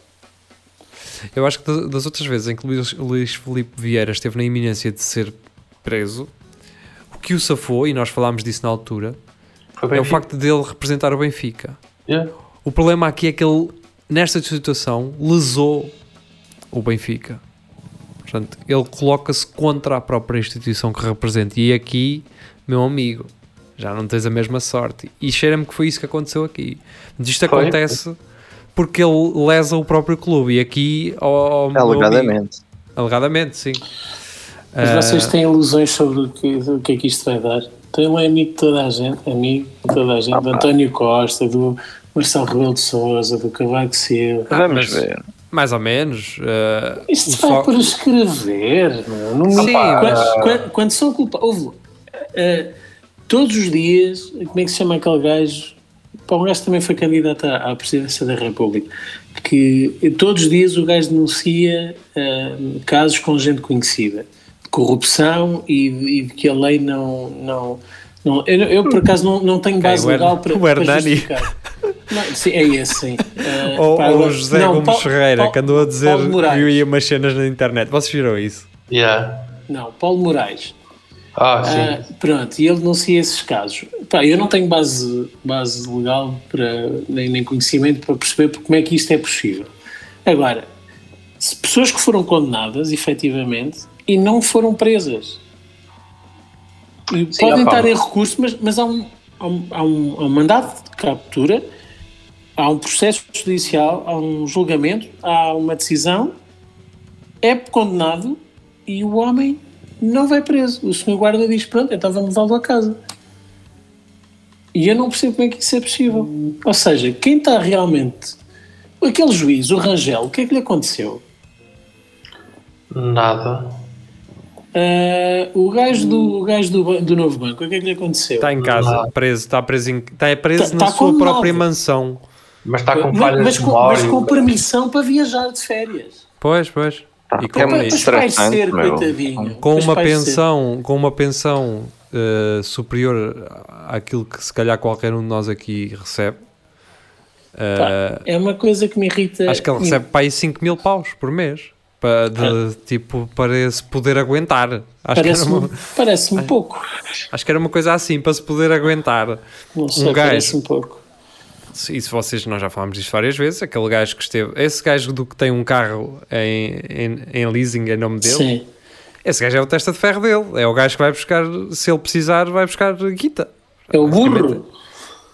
Eu acho que da- das outras vezes em que Luís, Luís Felipe Vieira esteve na iminência de ser preso, o que o safou, e nós falámos disso na altura, é o facto dele representar o Benfica. Yeah. O problema aqui é que ele, nesta situação, lesou o Benfica. Portanto, ele coloca-se contra a própria instituição que representa. E aqui, meu amigo, já não tens a mesma sorte. E cheira-me que foi isso que aconteceu aqui. Mas Isto Foi? acontece porque ele lesa o próprio clube. E aqui, meu amigo- Alegadamente. alegadamente, sim. Mas Ah, vocês têm ilusões sobre o que, o que é que isto vai dar? Então ele é amigo de toda a gente, amigo de toda a gente, do António Costa, do Marcelo Rebelo de Souza, do Cavaco Silva. Vamos ver. Mais ou menos. ah, Isto vai só- por escrever, meu. Não, Sim, quando, mas- quando, quando são culpados. Houve, eh, todos os dias, como é que se chama aquele gajo? Pá, um gajo também foi candidato à, à presidência da República. Que todos os dias o gajo denuncia eh, casos com gente conhecida de corrupção e, e de que a lei não. não, não eu, eu, por acaso, não, não tenho base legal para, o para justificar. [LAUGHS] Não, sim, é esse, sim. [LAUGHS] Eh, Ou, pá, ou o José não, Gomes Paulo- Ferreira, Paulo- que andou a dizer que eu ia umas cenas na internet. Vocês viram isso? Yeah. Não, Paulo Moraes. Ah, sim. Ah, pronto, e ele denuncia esses casos. Pá, eu não tenho base, base legal para, nem, nem conhecimento para perceber como é que isto é possível. Agora, se pessoas que foram condenadas, efetivamente, e não foram presas. Sim, podem estar em recurso, mas, mas há, um, há, um, há um- há um mandato de captura, há um processo judicial, há um julgamento, há uma decisão, é condenado e o homem não vai preso. O senhor guarda diz: Pronto, então vamos levá-lo a casa. E eu não percebo como é que isso é possível. Ou seja, quem está realmente. Aquele juiz, o Rangel, o que é que lhe aconteceu? Nada. Ah, o gajo, do, o gajo do, do novo banco, o que é que lhe aconteceu? Está em casa, preso, está preso, em, está preso Tá- na tá sua própria mansão. Mas está com mas, falhas mas de com, mas com permissão para viajar de férias. Pois, pois. E que é com, muito Mas vai estressante, ser, coitadinho. com Mas uma vai ser. pensão, com uma pensão eh, superior àquilo que se calhar qualquer um de nós aqui recebe. eh, Pá, é uma coisa que me irrita. acho que ele recebe para aí 5 mil paus por mês. Para, de, tipo, para se poder aguentar. Parece-me uma, parece pouco. acho que era uma coisa assim, para se poder aguentar. Não sei, Um gajo. parece-me pouco. E se vocês, nós já falámos disto várias vezes, aquele gajo que esteve, esse gajo do que tem um carro em, em, em leasing em nome dele, Sim. esse gajo é o testa de ferro dele, é o gajo que vai buscar, se ele precisar, vai buscar guita. É o burro.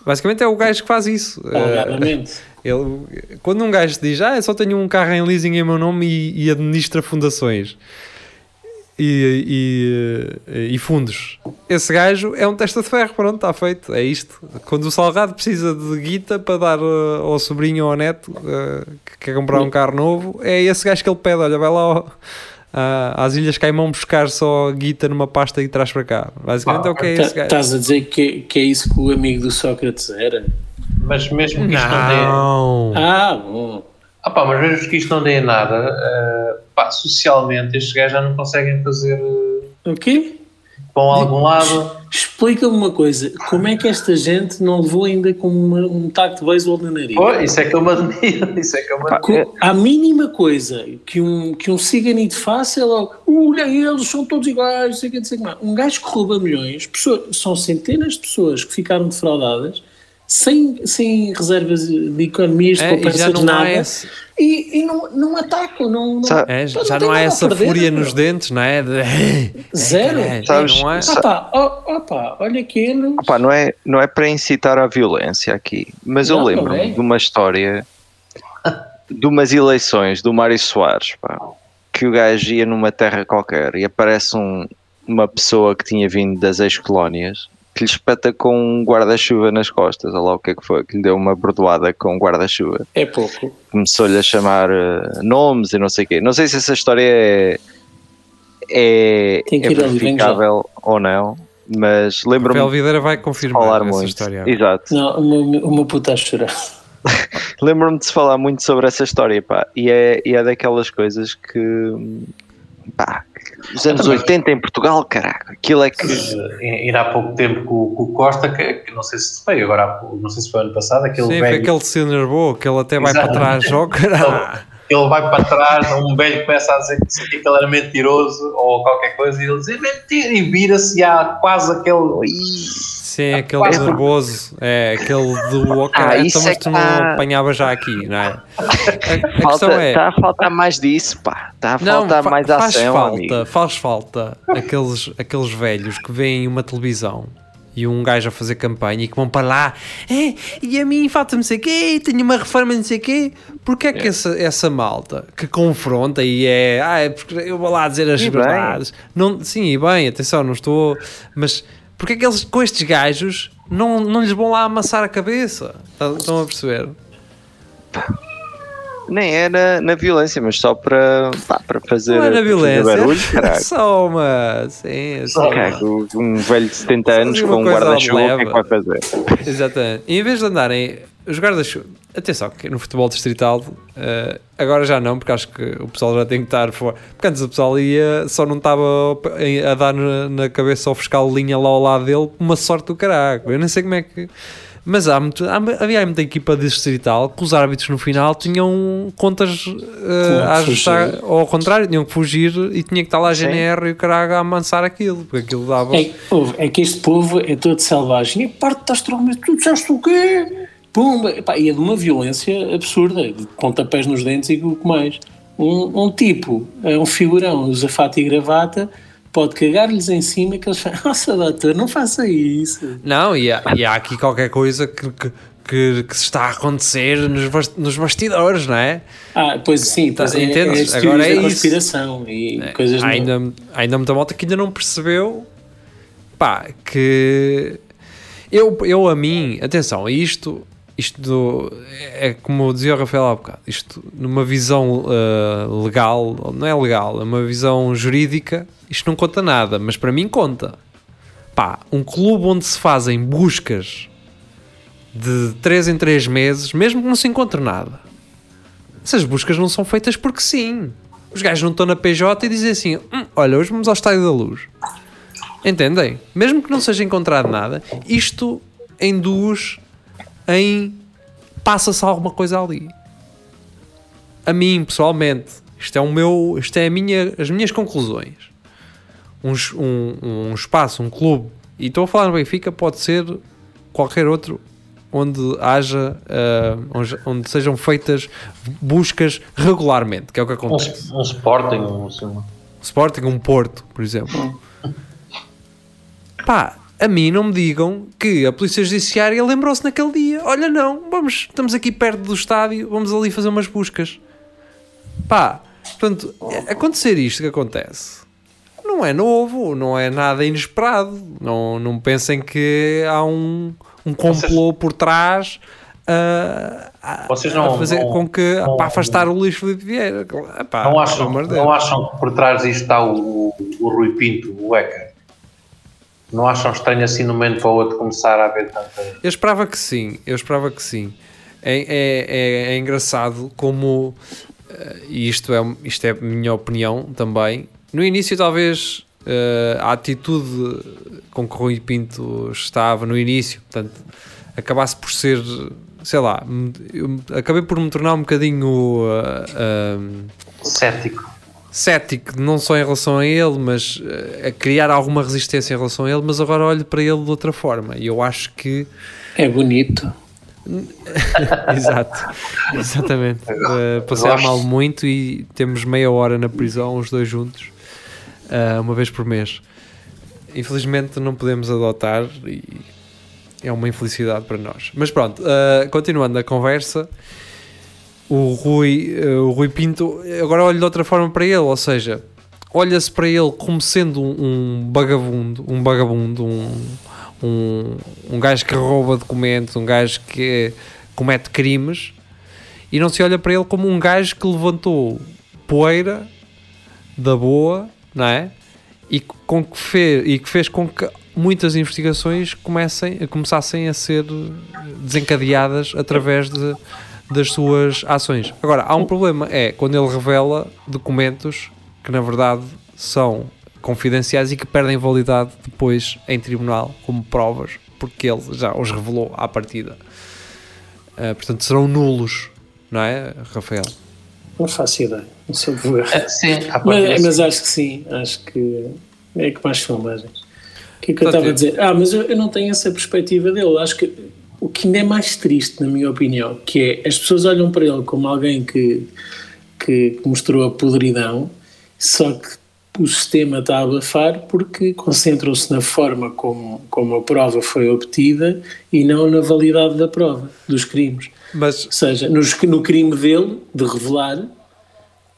Basicamente é o gajo que faz isso. Eh, Alegadamente. ele, quando um gajo diz, ah, eu só tenho um carro em leasing em meu nome e, e administra fundações e, e, e fundos, esse gajo é um testa de ferro, pronto, está feito, é isto. Quando o Salgado precisa de guita para dar eh, ao sobrinho ou ao neto eh, que quer comprar um carro novo, é esse gajo que ele pede, olha, vai lá ao- a- às Ilhas Caimão buscar só guita numa pasta e traz para cá. Basicamente é o que é esse Tá- gajo. Estás a dizer que, que é isso que o amigo do Sócrates era? mas mesmo que isto não dê. Não. Ah, bom. Ah, pá, mas mesmo que isto não dê nada, eh, pá, socialmente estes gajos já não conseguem fazer. eh, O quê? Vão a algum lado. Explica-me uma coisa, como é que esta gente não levou ainda com uma- um taco de beisebol na nariz? Pô, isso é que eu me admiro. Isso é que eu me admiro. A mínima coisa que um, que um ciganito faça é logo, olha, eles são todos iguais, não sei o que, não sei o que mais. Um gajo que rouba milhões, pessoas, são centenas de pessoas que ficaram defraudadas, sem, sem reservas de economias, É, e poupança já de não nada, esse, e, e não, não atacam, não, não, é, já tem não há essa perder, fúria meu. nos dentes, não é? De- [LAUGHS] Zero. É, Sabes- não é? Opa, opa, olha aquele. Opa, não, é, não é para incitar à violência aqui, mas eu Não, não lembro-me é. de uma história de umas eleições do Mário Soares, pá, que o gajo ia numa terra qualquer e aparece um- uma pessoa que tinha vindo das ex-colónias que lhe espeta com um guarda-chuva nas costas, olha lá o que é que foi, que lhe deu uma bordoada com um guarda-chuva. É pouco. Começou-lhe a chamar eh, nomes e não sei o quê. Não sei se essa história é, é, Tem que é verificável ou não, mas lembro-me Rafael Videira vai confirmar falar essa muito. história. Exato. Não, o meu, puto está a chorar. [LAUGHS] Lembro-me de se falar muito sobre essa história, pá, e é, e é daquelas coisas que, pá, os anos Também. 80 em Portugal, caraca, aquilo é que, Ir há pouco tempo com, com o Costa, que, que não sei se foi agora, não sei se foi ano passado, aquele Sim, foi velho, aquele que se enervou, que ele até vai Exato. para trás, joga. [LAUGHS] ele vai para trás, um velho começa a dizer que, que ele era mentiroso ou qualquer coisa, e ele diz, é mentira, e vira-se e há quase aquele... Sim, aquele Quase- nervoso. É, aquele do ok, Ah, então, isso mas é tu não tá- apanhava já aqui, não é? A, a [LAUGHS] falta, questão é. está a faltar mais disso, pá, está a Não, faltar fa- mais faz ação, falta, amigo. faz falta aqueles, aqueles velhos que veem uma televisão e um gajo a fazer campanha e que vão para lá, é, e a mim falta-me sei quê, tenho uma reforma não sei quê. Porque é que essa, essa malta que confronta e é, ah, é porque eu vou lá dizer as E bem. verdades. Não, sim, e bem, atenção, não estou, mas porque é que eles com estes gajos não, não lhes vão lá amassar a cabeça? Estão- a perceber? Nem é na, na violência, mas só para, para fazer, Não é violência, barulho, [LAUGHS] caraca. só uma, sim, sim. Caraca, um velho de 70 anos com uma um guarda-chuva, o que é que vai fazer? Exatamente. E em vez de andarem os guarda-chuva, atenção, que no futebol distrital, eh, agora já não, porque acho que o pessoal já tem que estar fora. Porque antes o pessoal ia, só não estava a dar na, na cabeça ao fiscal linha lá ao lado dele, uma sorte do caraco. Eu nem sei como é que. Mas há muito, há, havia muita equipa distrital que os árbitros no final tinham contas eh, a ajustar, fugir. ou ao contrário, tinham que fugir e tinha que estar lá a Sim. GNR e o caraca a amansar aquilo, porque aquilo dava. É, ouve, é que este povo é todo selvagem. E parte estás traumatizado, tu disseste o quê? Pumba! Epá, e é de uma violência absurda, de pontapés nos dentes e o que mais. Um, um tipo, é um figurão, usa fato e gravata, pode cagar-lhes em cima que eles falam, [LAUGHS] nossa doutor, não faça isso. Não, e há, e há aqui qualquer coisa que, que, que, que se está a acontecer nos, nos bastidores, não é? Ah, pois sim, pois é, é, entendes? as Agora é isso. conspiração e coisas Há não- ainda, há ainda muita malta que ainda não percebeu pá, que eu, eu a mim, atenção, isto, isto do- é como dizia o Rafael há bocado, isto numa visão ah, legal, não é legal, é uma visão jurídica, isto não conta nada, mas para mim conta. Pá, um clube onde se fazem buscas de 3 em 3 meses, mesmo que não se encontre nada. Essas buscas não são feitas porque sim. Os gajos não estão na PJ e dizem assim: "Hum, olha, hoje vamos ao Estádio da Luz. Entendem? Mesmo que não seja encontrado nada, isto induz em passa-se alguma coisa ali. A mim, pessoalmente, isto é o meu, isto é a minha, as minhas conclusões. Um, um, um espaço, um clube, e estou a falar no Benfica, pode ser qualquer outro onde haja, ah, onde, onde sejam feitas buscas regularmente, que é o que acontece. Um, um Sporting, um, assim, Sporting, um Porto, por exemplo. Pá, a mim não me digam que a Polícia Judiciária lembrou-se naquele dia. Olha, não, vamos, estamos aqui perto do estádio, vamos ali fazer umas buscas. Pá, portanto, acontecer isto que acontece não é novo, não é nada inesperado. Não, não pensem que há um, um complô por trás ah, a, Vocês a não- fazer não- com que não- para afastar o Luís Filipe Vieira. Epá, não, acham, de não acham que por trás disto está o, o, o Rui Pinto, o Eca? Não acham estranho assim no momento para o outro começar a haver tanta. Eu esperava que sim, eu esperava que sim. É, é, é, é engraçado como, eh, e isto é, isto é a minha opinião também, no início talvez eh, a atitude com que Rui Pinto estava no início, portanto, acabasse por ser, sei lá, acabei por me tornar um bocadinho eh, eh, Cético. Cético, não só em relação a ele, mas eh, a criar alguma resistência em relação a ele, mas agora olho para ele de outra forma e eu acho que É bonito. [LAUGHS] Exato, exatamente. Uh, passei Gosto. mal muito e temos meia hora na prisão, os dois juntos, uh, uma vez por mês. Infelizmente não podemos adotar e é uma infelicidade para nós. Mas pronto, uh, continuando a conversa, o Rui, uh, o Rui Pinto, agora olho de outra forma para ele, ou seja, olha-se para ele como sendo um, um vagabundo, um vagabundo, um, um, um gajo que rouba documentos, um gajo que comete crimes e não se olha para ele como um gajo que levantou poeira da boa, não é? E com que fez, e que fez com que muitas investigações comecem, começassem a ser desencadeadas através de, das suas ações. Agora, há um problema, é quando ele revela documentos que na verdade são confidenciais e que perdem validade depois em tribunal como provas, porque ele já os revelou à partida. Uh, portanto, serão nulos, não é, Rafael? Não faço ideia. Não sei ver. É, sim, à partida, Mas, mas acho que sim. Acho que é que mais filmagens. O que é que eu estava a dizer? Ah, mas eu, eu não tenho essa perspectiva dele. Acho que o que ainda é mais triste, na minha opinião, que é as pessoas olham para ele como alguém que, que, mostrou a podridão, só que o sistema está a abafar porque concentram-se na forma como, como a prova foi obtida e não na validade da prova, dos crimes. Mas Ou seja, nos- no crime dele, de revelar,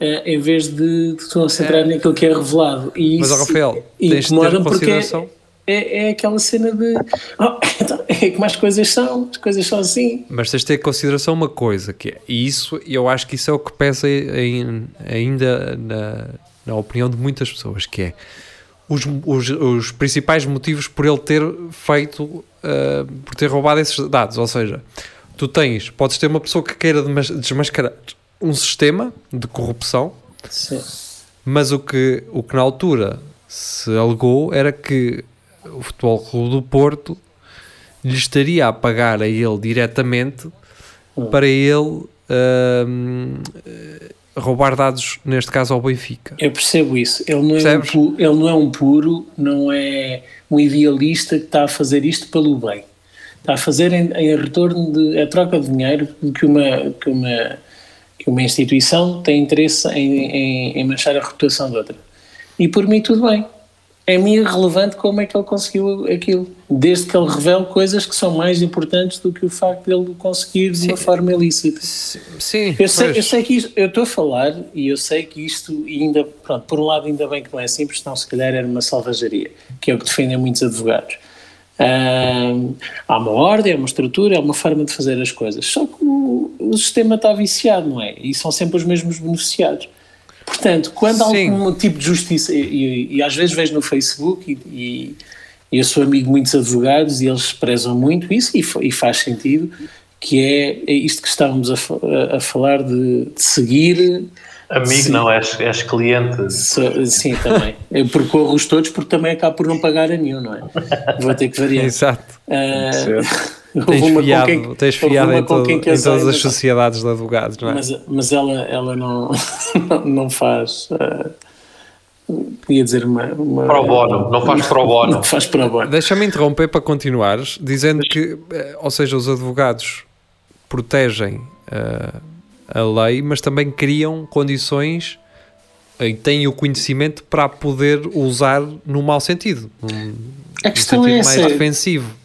eh, em vez de, se concentrar naquilo que é revelado. E Mas, isso Rafael, tens de ter porque consideração. É, é aquela cena de "Oh, [LAUGHS] então, é como as coisas são, as coisas são assim. Mas tens de ter em consideração uma coisa, que é, e isso, eu acho que isso é o que pesa em- ainda na, na opinião de muitas pessoas, que é os, os, os principais motivos por ele ter feito, ah, por ter roubado esses dados, ou seja, tu tens, podes ter uma pessoa que queira desmascarar um sistema de corrupção, Sim. mas o que, o que na altura se alegou era que o Futebol Clube do Porto lhe estaria a pagar a ele diretamente para ele hum, eh, roubar dados, neste caso ao Benfica. Eu percebo isso. Ele não, é um, Percebes? pu- ele não é um puro, não é um idealista que está a fazer isto pelo bem. Está a fazer em, em retorno de a troca de dinheiro que uma, que uma, que uma instituição tem interesse em, em, em manchar a reputação de outra. E por mim tudo bem. É-me irrelevante como é que ele conseguiu aquilo. Desde que ele revele coisas que são mais importantes do que o facto de ele conseguir de uma forma ilícita. Sim, Eu sei, eu sei que isto, eu estou a falar e eu sei que isto ainda, pronto, por um lado ainda bem que não é simples, senão se calhar era uma salvajaria, que é o que defendem muitos advogados. Há uma ordem, há uma estrutura, há uma forma de fazer as coisas, só que o, o sistema está viciado, não é? E são sempre os mesmos beneficiados. Portanto, quando há algum tipo de justiça, e, e- e às vezes vejo no Facebook, e, e eu sou amigo de muitos advogados e eles prezam muito isso, e, fa- e faz sentido, que é, é isto que estávamos a, a- falar de, de seguir. Amigo, Sim. não, és, és cliente. so- sim, também. Eu percorro-os todos porque também acabo por não pagar a nenhum, não é? Vou ter que variar. Exato. Houve Tens uma com fiado, quem- tens fiado uma em, com todo- quem em todas as sociedades de advogados, não é? mas, mas ela, ela não, [LAUGHS] não faz. ah, ia dizer uma. uma Pro bono, não faz pro bono. [LAUGHS] Não faz pro bono. Deixa-me interromper para continuares, dizendo que, eh, ou seja, os advogados protegem eh, a lei, mas também criam condições e têm o conhecimento para a poder usar no mau sentido, num, A questão sentido é mais essa. defensivo.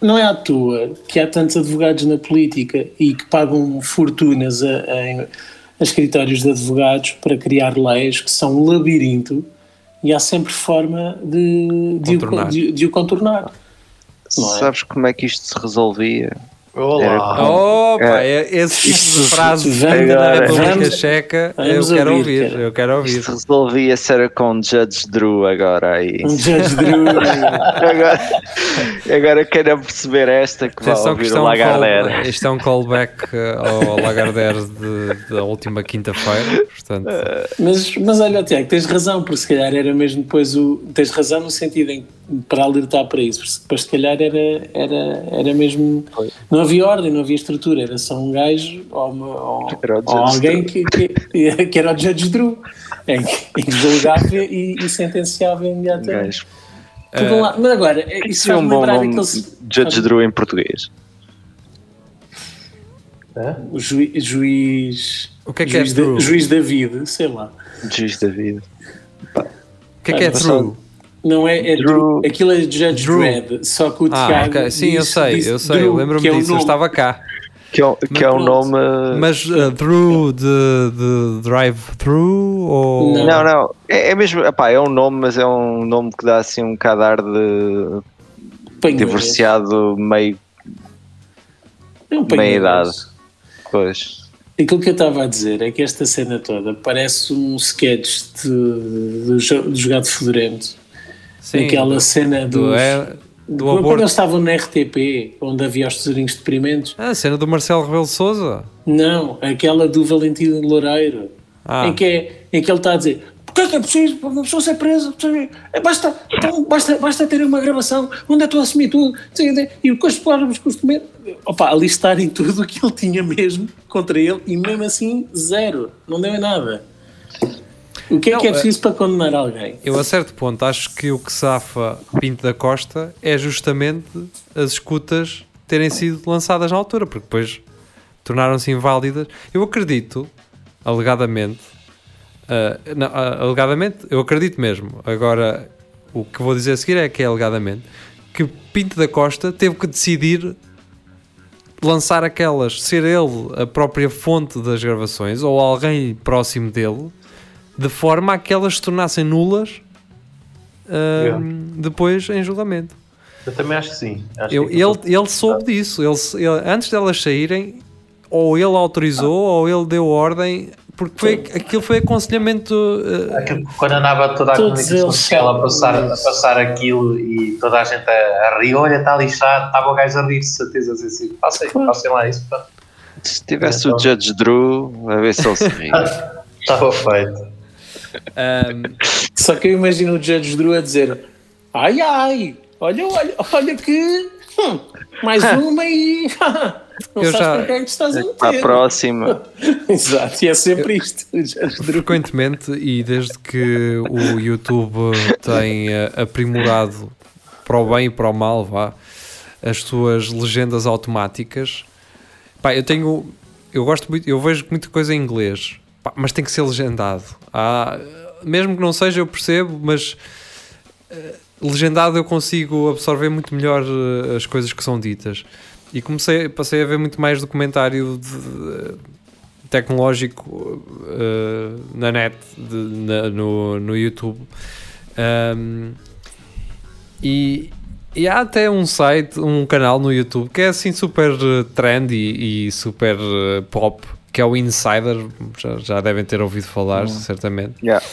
Não é à toa que há tantos advogados na política e que pagam fortunas a, a- a escritórios de advogados para criar leis que são um labirinto e há sempre forma de, de, o, Contornar. de, de o contornar. Não é? Sabes como é que isto se resolvia? Olá! Opa, é, esse tipo de frase Vamos- da República vamos- Checa, eu quero ouvir, ouvir, eu quero ouvir. Isto resolvia se era com Judge Drew agora aí. Um Judge Drew. [LAUGHS] Agora, agora quero perceber esta que vai ouvir isto é, o um Lagardère. call, isto é um callback eh, ao Lagardère de- da última quinta-feira, portanto, Mas, mas olha, Tiago, tens razão, porque se calhar era mesmo depois o. Tens razão no sentido em para alertar para isso, porque se calhar era, era, era mesmo. Não havia ordem, não havia estrutura, era só um gajo ou, uma, ou, ou alguém que, que, [LAUGHS] que era o Judge Drew, em que julgava e, e sentenciava imediatamente. Um lado- Mas agora, isso é um bom nome aqueles. Judge Drew em português. O juiz. juiz O que é que é juiz, da- true? juiz David, sei lá. Juiz da vida. o que é que é Ah, true? Não é, é Drew- Drew- aquilo é Judge Drew. Dredd, só que o Ah, Tiago. ok, sim, eu sei, disse eu sei, eu Drew, lembro-me que é o disso, eu nome. estava cá. Que é, um- que é um nome. Mas uh, Drew de, de drive-thru ou. Não. Não. É, é mesmo. Epá, é um nome, mas é um nome que dá assim um bocado ar de Panheiras. divorciado meio. É um meia idade. Pois. Aquilo que eu estava a dizer é que esta cena toda parece um sketch de, de, de jogado fedorento. Sim, Aquela do, cena do, dos. é, do quando aborto. eles estavam na RTP, onde havia os tesourinhos deprimentes. Ah, a cena do Marcelo Rebelo de Souza. Não, aquela do Valentim Loureiro. Ah. Em, que é, em que ele está a dizer: Porquê é que é preciso para uma pessoa ser presa? É, basta, então, basta, basta ter uma gravação onde eu estou a assumir tudo. E com as palavras documentos. Opa, a listarem tudo o que ele tinha mesmo contra ele e mesmo assim, zero. Não deu em nada. O que é Não, que é é- preciso para condenar alguém? Eu, a certo ponto, acho que o que safa Pinto da Costa é justamente as escutas terem sido lançadas na altura, porque depois tornaram-se inválidas. Eu acredito, alegadamente, ah, não, ah, alegadamente, eu acredito mesmo. Agora, o que vou dizer a seguir é que é alegadamente que Pinto da Costa teve que decidir lançar aquelas, ser ele a própria fonte das gravações ou alguém próximo dele, de forma a que elas se tornassem nulas ah, Yeah. depois em julgamento. Eu também acho que sim. Acho Eu- que ele, ele soube disso. Ele, ele- antes delas saírem, ou ele autorizou, ou ele deu ordem, porque foi, aquilo foi aconselhamento. ah, Aquilo quando andava toda a comunicação social a passar, a passar aquilo e toda a gente a, a rir, olha, está lixado, estava o gajo a rir, de certeza, assim, assim, passem, passem lá isso, pronto. Se tivesse o Judge Drew, a ver se ele se ri. estava [LAUGHS] feito. Ah, Só que eu imagino o Judge Drew a dizer: Ai ai, olha, olha, olha que. hum, mais [LAUGHS] uma e. [LAUGHS] Não Eu sabes já- quem é que estás a Para a meter. próxima. [LAUGHS] Exato, e é sempre isto. O Judge Drew. frequentemente, e desde que o YouTube tem ah, aprimorado para o bem e para o mal, vá, as suas legendas automáticas. Pá, eu tenho. Eu gosto muito, eu vejo muita coisa em inglês, mas tem que ser legendado. Há, mesmo que não seja, eu percebo, mas eh, legendado eu consigo absorver muito melhor eh, as coisas que são ditas. E comecei, passei a ver muito mais documentário de- tecnológico eh, na net, de- na- no, no YouTube. Um, e, e há até um site, um canal no YouTube que é assim super trendy e super pop, que é o Insider, já, já devem ter ouvido falar, certamente. Yeah.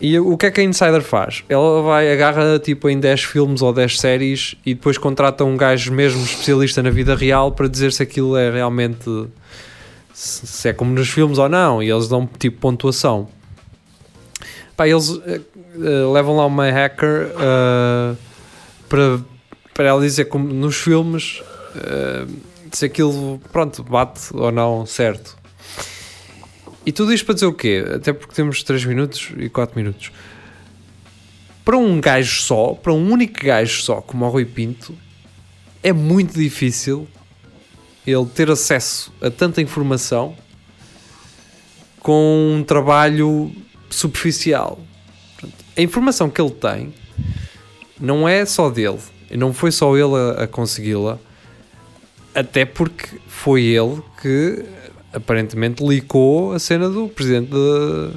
E o que é que a Insider faz? Ela vai, agarra tipo em 10 filmes ou 10 séries e depois contrata um gajo mesmo especialista na vida real para dizer se aquilo é realmente se se é como nos filmes ou não, e eles dão tipo pontuação. Pá, eles eh, levam lá uma hacker eh, para, para ela dizer como nos filmes se aquilo pronto, bate ou não certo. E tudo isto para dizer o quê? Até porque temos 3 minutos e 4 minutos. Para um gajo só, para um único gajo só, como o Rui Pinto, é muito difícil ele ter acesso a tanta informação com um trabalho superficial. A informação que ele tem não é só dele, não foi só ele a, a consegui-la, até porque foi ele que aparentemente licou a cena do presidente de,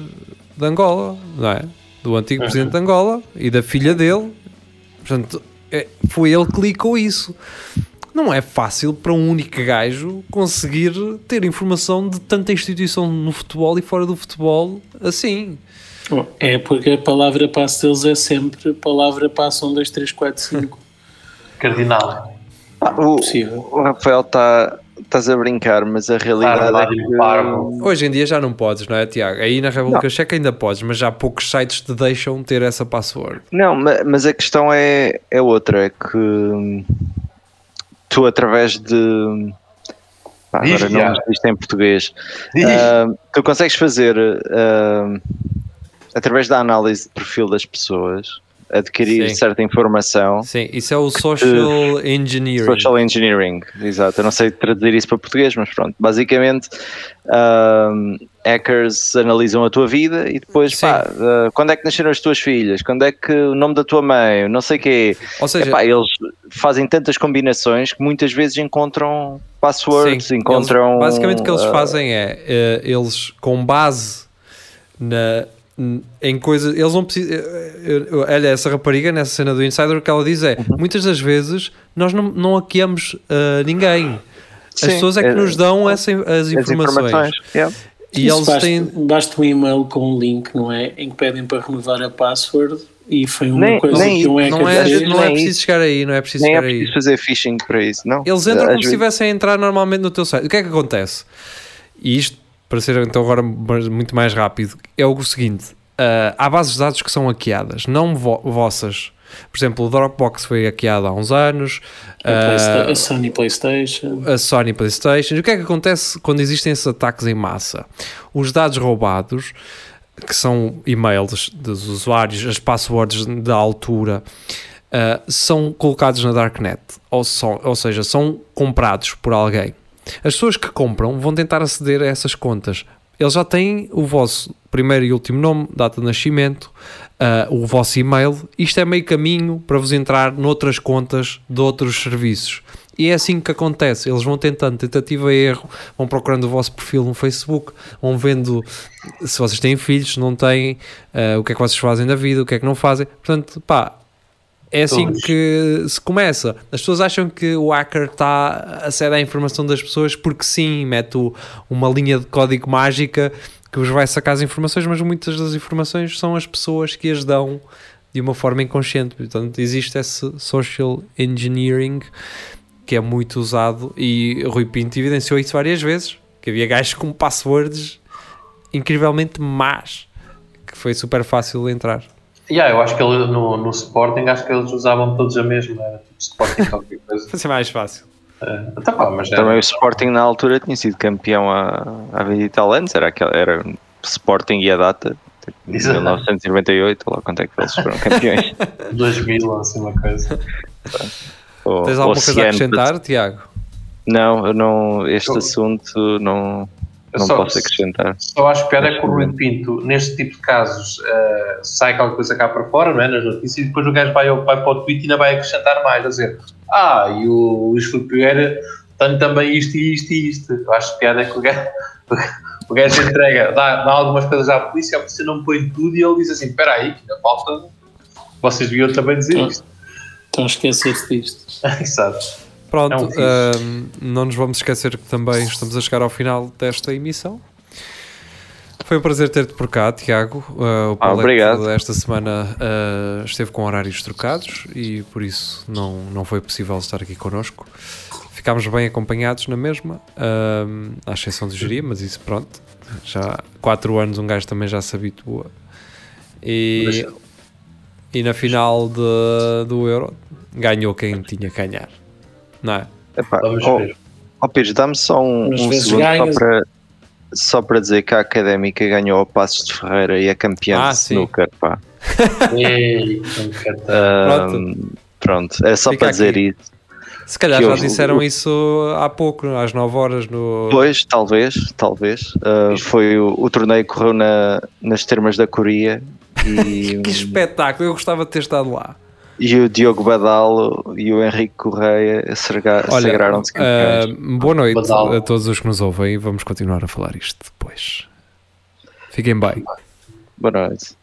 de Angola, não é? Do antigo presidente de Angola e da filha dele. Portanto, é- foi ele que licou isso. não é fácil para um único gajo conseguir ter informação de tanta instituição no futebol e fora do futebol assim. É porque a palavra passe deles é sempre palavra passe 1, 2, 3, 4, 5. Cardinal. Ah, o, Possível. o Rafael está. Estás a brincar, mas a realidade Parvo, é que. Hoje em dia já não podes, não é, Tiago? Aí na República Checa ainda podes, mas já poucos sites te deixam ter essa password. Não, ma- mas a questão é, é outra, é que hum, tu através de pá, Diz, agora não isto em português, ah, tu consegues fazer ah, através da análise de perfil das pessoas adquirir Sim. certa informação. Sim, isso é o social engineering. Social engineering, exato. Eu não sei traduzir isso para português, mas pronto. Basicamente, ahm, hackers analisam a tua vida e depois, Sim. pá, ah, quando é que nasceram as tuas filhas? Quando é que o nome da tua mãe? Não sei o quê. Ou seja, Epá, eles fazem tantas combinações que muitas vezes encontram passwords, Sim, encontram. eles- basicamente o que eles ah, fazem é eh, eles com base na em coisas eles não precisam eh, eh, olha essa rapariga nessa cena do Insider o que ela diz é Uhum. muitas das vezes nós não, não hackeamos eh, ninguém as Sim, pessoas é que é- nos dão essa, as as informações, informações. yeah. e Isso eles basta, têm basta um e-mail com um link, não é? Em que pedem para renovar a password e foi uma Nem- coisa nem- que um hacker não é, vezes não é preciso chegar aí não é preciso Nem é chegar aí preciso fazer phishing para isso, não. Eles entram Às como se estivessem a entrar normalmente no teu site. O que é que acontece? E isto, para ser então agora muito mais rápido, é o seguinte: ah, há bases de dados que são hackeadas, não vo- vossas. Por exemplo, o Dropbox foi hackeado há uns anos, A, Playsta- a Sony PlayStation. a Sony PlayStation. E o que é que acontece quando existem esses ataques em massa? Os dados roubados, que são e-mails dos usuários, as passwords da altura, uh, são colocados na Darknet, ou, são- ou seja, são comprados por alguém. As pessoas que compram vão tentar aceder a essas contas. Eles já têm o vosso primeiro e último nome, data de nascimento, uh, o vosso e-mail. Isto é meio caminho para vos entrar noutras contas de outros serviços. E é assim que acontece. Eles vão tentando tentativa e erro, vão procurando o vosso perfil no Facebook, vão vendo se vocês têm filhos, se não têm, uh, o que é que vocês fazem da vida, o que é que não fazem. Portanto, pá, é assim Todos. que se começa. As pessoas acham que o hacker está a aceder à informação das pessoas porque sim, mete uma linha de código mágica que vos vai sacar as informações, mas muitas das informações são as pessoas que as dão de uma forma inconsciente. Portanto, existe esse social engineering que é muito usado e Rui Pinto evidenciou isso várias vezes, que havia gajos com passwords incrivelmente más, que foi super fácil de entrar. Yeah, eu acho que ele, no, no Sporting, acho que eles usavam todos a mesma, era tipo Sporting [LAUGHS] qualquer coisa. Vai ser mais fácil. É, tá pá, mas Também o Sporting na altura tinha sido campeão há, há 20 e tal anos, era, era Sporting e a data, tipo, em Exato. 1998, lá quanto é que eles foram campeões. [LAUGHS] 2000 ou assim uma coisa. Ou- Tens alguma coisa a acrescentar, Tiago? Não, eu não, este Eu- assunto não, Eu não só- posso acrescentar. Só acho piada é que o Rui Pinto, neste tipo de casos, eh, sai qualquer coisa cá para fora, não é? Nas notícias, e depois o gajo vai, vai para o tweet e ainda vai acrescentar mais, a dizer, ah, e o Luís Filipe Pereira tem também isto e isto e isto. Eu acho piada é que o gajo, [LAUGHS] o gajo entrega, dá, dá algumas coisas à polícia, a polícia não põe tudo e ele diz assim, espera aí, que ainda falta, vocês deviam também dizer isto. Estão a esquecer-se disto. [LAUGHS] Exato. Pronto, É um fixe. ahm, não nos vamos esquecer que também estamos a chegar ao final desta emissão. Foi um prazer ter-te por cá, Tiago. Ah, o Paulette obrigado. esta semana ah, esteve com horários trocados e por isso não, não foi possível estar aqui connosco. Ficámos bem acompanhados na mesma, ahm, à exceção de geria, mas isso pronto. Já há 4 anos um gajo também já se habitua. E, e na final de- do Euro ganhou quem tinha que ganhar. Não é? Epá, Vamos oh, ver. oh Pedro, dá-me só um, um segundo ganhas. só para, só para dizer que a Académica ganhou a Passos de Ferreira e é campeã Ah, de sim. snooker, pá. [LAUGHS] Ahm, Pronto. pronto, era só Fica para dizer aqui. isso. Se calhar Que já eu- disseram isso há pouco, às 9 horas no. Pois, talvez, talvez. Ah, foi o, o torneio que correu na, nas termas da Coreia [LAUGHS] e, Que espetáculo! Eu gostava de ter estado lá. E o Diogo Badalo e o Henrique Correia sagraram-se campeões. ah, boa noite Badal. a todos os que nos ouvem e vamos continuar a falar isto depois. Fiquem bem. Boa noite.